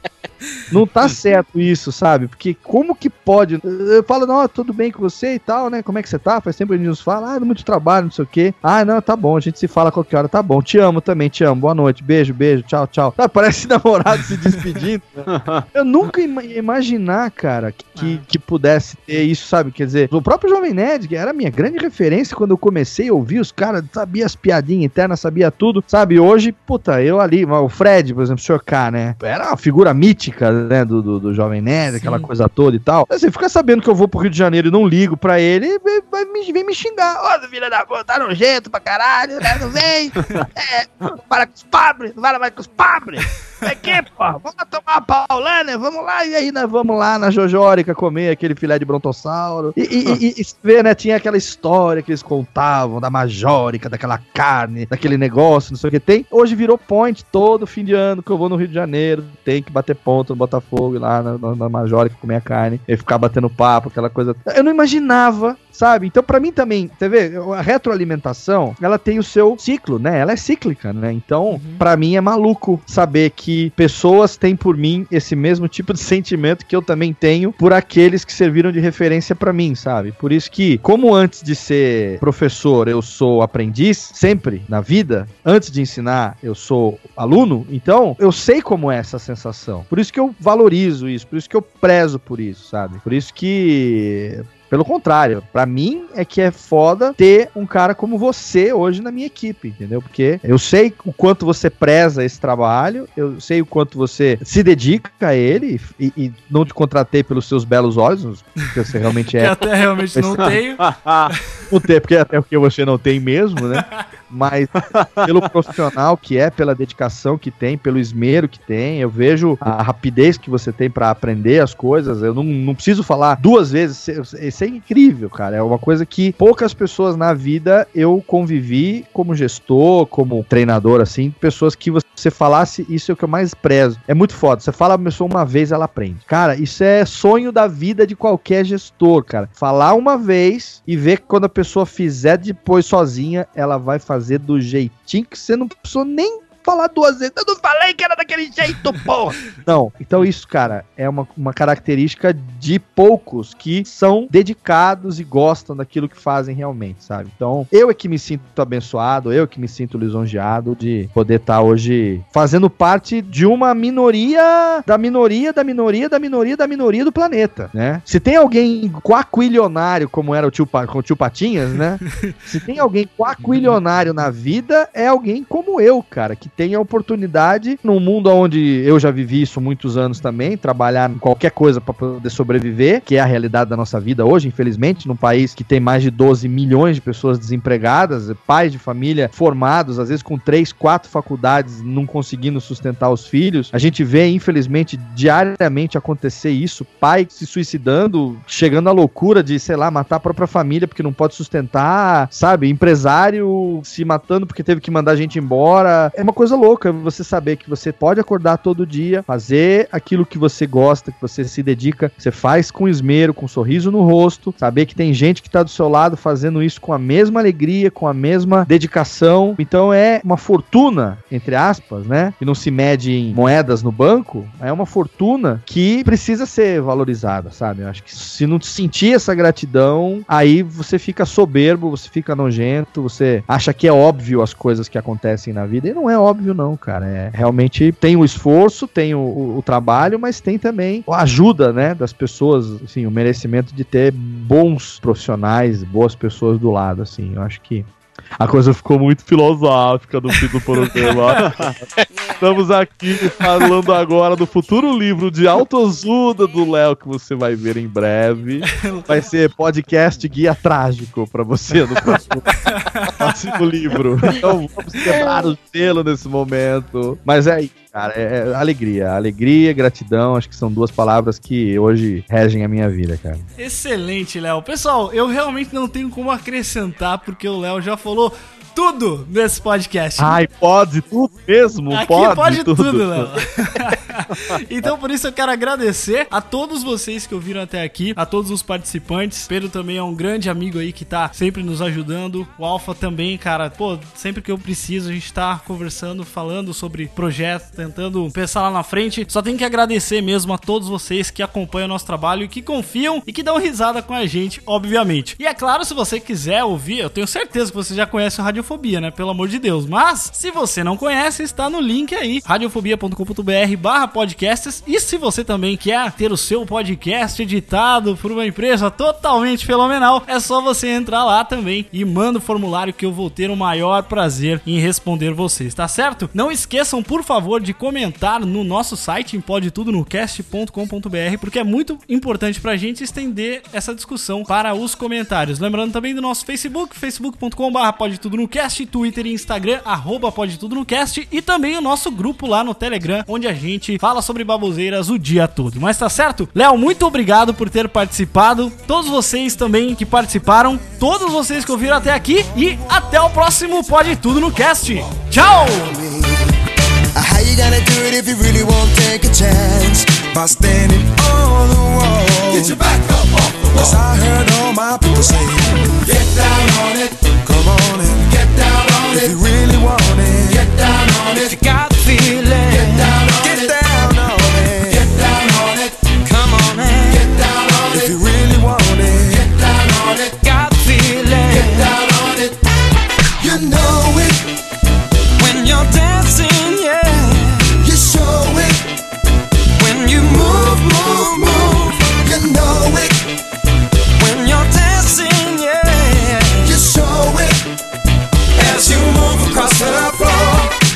Não tá certo isso, sabe? Porque como que pode? Eu falo, não, tudo bem com você e tal, né? Como é que você tá? Faz tempo que a gente nos fala, ah, muito trabalho, não sei o quê. Ah, não, tá bom, a gente se fala a qualquer hora, tá bom. Te amo também, te amo. Boa noite, beijo, beijo, tchau, tchau. Sabe, parece namorado se despedindo. né? Eu nunca ia imaginar, cara, que, que, que pudesse ter isso, sabe? Quer dizer, o próprio Jovem Nerd, que era a minha grande referência quando eu comecei a ouvir os caras, sabia as piadinhas internas, sabia tudo, sabe? Hoje, puta, eu ali, o Fred, por exemplo, o Sr. K, né? Era uma figura mítica, né, do, do, do Jovem Nerd, aquela coisa toda e tal. Assim, fica sabendo que eu vou pro Rio de Janeiro e não ligo pra ele, vai, me, vem me xingar. Ô, filha da puta, tá nojento pra caralho, né? Não vem. É, para com os pobres, não para mais com os pobres. Que, porra, vamos tomar uma paulana, vamos lá, e aí nós vamos lá na Jojórica comer aquele filé de brontossauro. E, e, e, e vê, né, tinha aquela história que eles contavam da majórica, daquela carne, daquele negócio, não sei o que tem. Hoje virou point todo fim de ano que eu vou no Rio de Janeiro, tem que bater ponto contra o Botafogo, ir lá na, na, na Majorica comer a carne, e ficar batendo papo, aquela coisa. Eu não imaginava, sabe? Então, pra mim também, você vê, a retroalimentação, ela tem o seu ciclo, né? Ela é cíclica, né? Então, pra mim é maluco saber que pessoas têm por mim esse mesmo tipo de sentimento que eu também tenho por aqueles que serviram de referência pra mim, sabe? Por isso que, como antes de ser professor eu sou aprendiz, sempre na vida, antes de ensinar eu sou aluno, então eu sei como é essa sensação. Por isso que eu valorizo isso, por isso que eu prezo por isso, sabe? Por isso que pelo contrário, pra mim é que é foda ter um cara como você hoje na minha equipe, entendeu? Porque eu sei o quanto você preza esse trabalho, eu sei o quanto você se dedica a ele e, e não te contratei pelos seus belos olhos, porque você realmente é. Que até realmente não tenho. não tem, porque até porque você não tem mesmo, né? Mas pelo profissional que é, pela dedicação que tem, pelo esmero que tem, eu vejo a rapidez que você tem pra aprender as coisas. Eu não, não preciso falar duas vezes. Isso é incrível, cara. É uma coisa que poucas pessoas na vida eu convivi como gestor, como treinador, assim, pessoas que você falasse, isso é o que eu mais prezo. É muito foda. Você fala a pessoa uma vez, ela aprende. Cara, isso é sonho da vida de qualquer gestor, cara. Falar uma vez e ver que quando a pessoa fizer depois sozinha, ela vai fazer do jeitinho que você não precisou nem falar duas vezes. Eu não falei que era daquele jeito, porra! não, então isso, cara, é uma, uma característica de poucos que são dedicados e gostam daquilo que fazem realmente, sabe? Então, eu é que me sinto abençoado, eu que me sinto lisonjeado de poder estar hoje fazendo parte de uma minoria, da minoria, da minoria, da minoria, da minoria do planeta, né? Se tem alguém quaquilionário, como era o tio, com o tio Patinhas, né? Se tem alguém quaquilionário na vida, é alguém como eu, cara, que tem a oportunidade, num mundo onde eu já vivi isso muitos anos também, trabalhar em qualquer coisa para poder sobreviver, que é a realidade da nossa vida hoje, infelizmente, num país que tem mais de 12 milhões de pessoas desempregadas, pais de família formados, às vezes com três, quatro faculdades, não conseguindo sustentar os filhos. A gente vê, infelizmente, diariamente acontecer isso, pai se suicidando, chegando à loucura de, sei lá, matar a própria família porque não pode sustentar, sabe? Empresário se matando porque teve que mandar a gente embora. É uma coisa louca você saber que você pode acordar todo dia, fazer aquilo que você gosta, que você se dedica, você faz com esmero, com um sorriso no rosto, saber que tem gente que tá do seu lado fazendo isso com a mesma alegria, com a mesma dedicação. Então é uma fortuna, entre aspas, né? Que não se mede em moedas no banco, é uma fortuna que precisa ser valorizada, sabe? Eu acho que se não sentir essa gratidão, aí você fica soberbo, você fica nojento, você acha que é óbvio as coisas que acontecem na vida, e não é óbvio, não, cara. É, realmente tem o esforço, tem o, o, o trabalho, mas tem também a ajuda, né, das pessoas, assim, o merecimento de ter bons profissionais, boas pessoas do lado, assim. Eu acho que a coisa ficou muito filosófica no fim do programa. Estamos aqui falando agora do futuro livro de autoajuda do Léo que você vai ver em breve. Vai ser podcast guia trágico para você no próximo, próximo livro. Então vamos quebrar o gelo nesse momento. Mas é aí, cara, é, é alegria, alegria, gratidão, acho que são duas palavras que hoje regem a minha vida, cara. Excelente, Léo. Pessoal, eu realmente não tenho como acrescentar porque o Léo já falou tudo nesse podcast. Ai, pode tudo mesmo? Aqui pode, pode tudo, tudo Léo. então, por isso eu quero agradecer a todos vocês que ouviram até aqui, a todos os participantes. Pedro também é um grande amigo aí que tá sempre nos ajudando. O Alfa também, cara, pô, sempre que eu preciso, a gente tá conversando, falando sobre projetos, tentando pensar lá na frente. Só tenho que agradecer mesmo a todos vocês que acompanham o nosso trabalho que confiam e que dão risada com a gente, obviamente. E é claro, se você quiser ouvir, eu tenho certeza que você já conhece o Radiofobia, né? Pelo amor de Deus. Mas, se você não conhece, está no link aí, radiofobia.com.br barra podcasts. E se você também quer ter o seu podcast editado por uma empresa totalmente fenomenal, é só você entrar lá também e manda o formulário que eu vou ter o maior prazer em responder vocês, tá certo? Não esqueçam, por favor, de comentar no nosso site em podtudonocast.com.br, porque é muito importante pra gente estender essa discussão para os comentários. Lembrando também do nosso Facebook, facebook.com.br podtudonocast, Twitter e Instagram, arroba podtudonocast e também o nosso grupo lá no Telegram, onde a gente fala sobre baboseiras o dia todo. Mas tá certo? Léo, muito obrigado por ter participado. Todos vocês também que participaram, todos vocês que ouviram até aqui e até o próximo Pode Tudo no Cast. Tchau! How you gonna do it if you really won't take a chance? by standing on the wall. Get your back up off the wall. Cause I heard all my people say, Get down on it. On it. If you really want it, get down on it. If you got the feeling, get down on get it.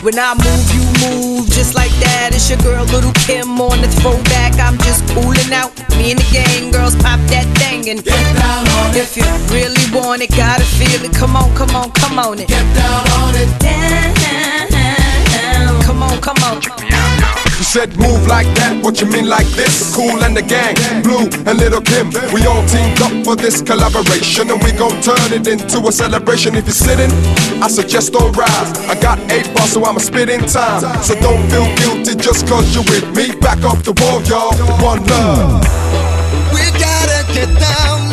When I move, you move just like that. It's your girl, Little Kim, on the throwback. I'm just cooling out. Me and the gang girls pop that thing and Get down on it. if you really want it, gotta feel it. Come on, come on, come on it. Get down on it. down, down. Come on, come on. You said move like that, what you mean like this? Cool and the gang, Blue and Little Kim, we all teamed up for this collaboration and we gon' turn it into a celebration. If you're sitting, I suggest don't rise. I got eight bars, so I'ma spit in time. So don't feel guilty just cause you're with me. Back off the wall, y'all. One love. We gotta get down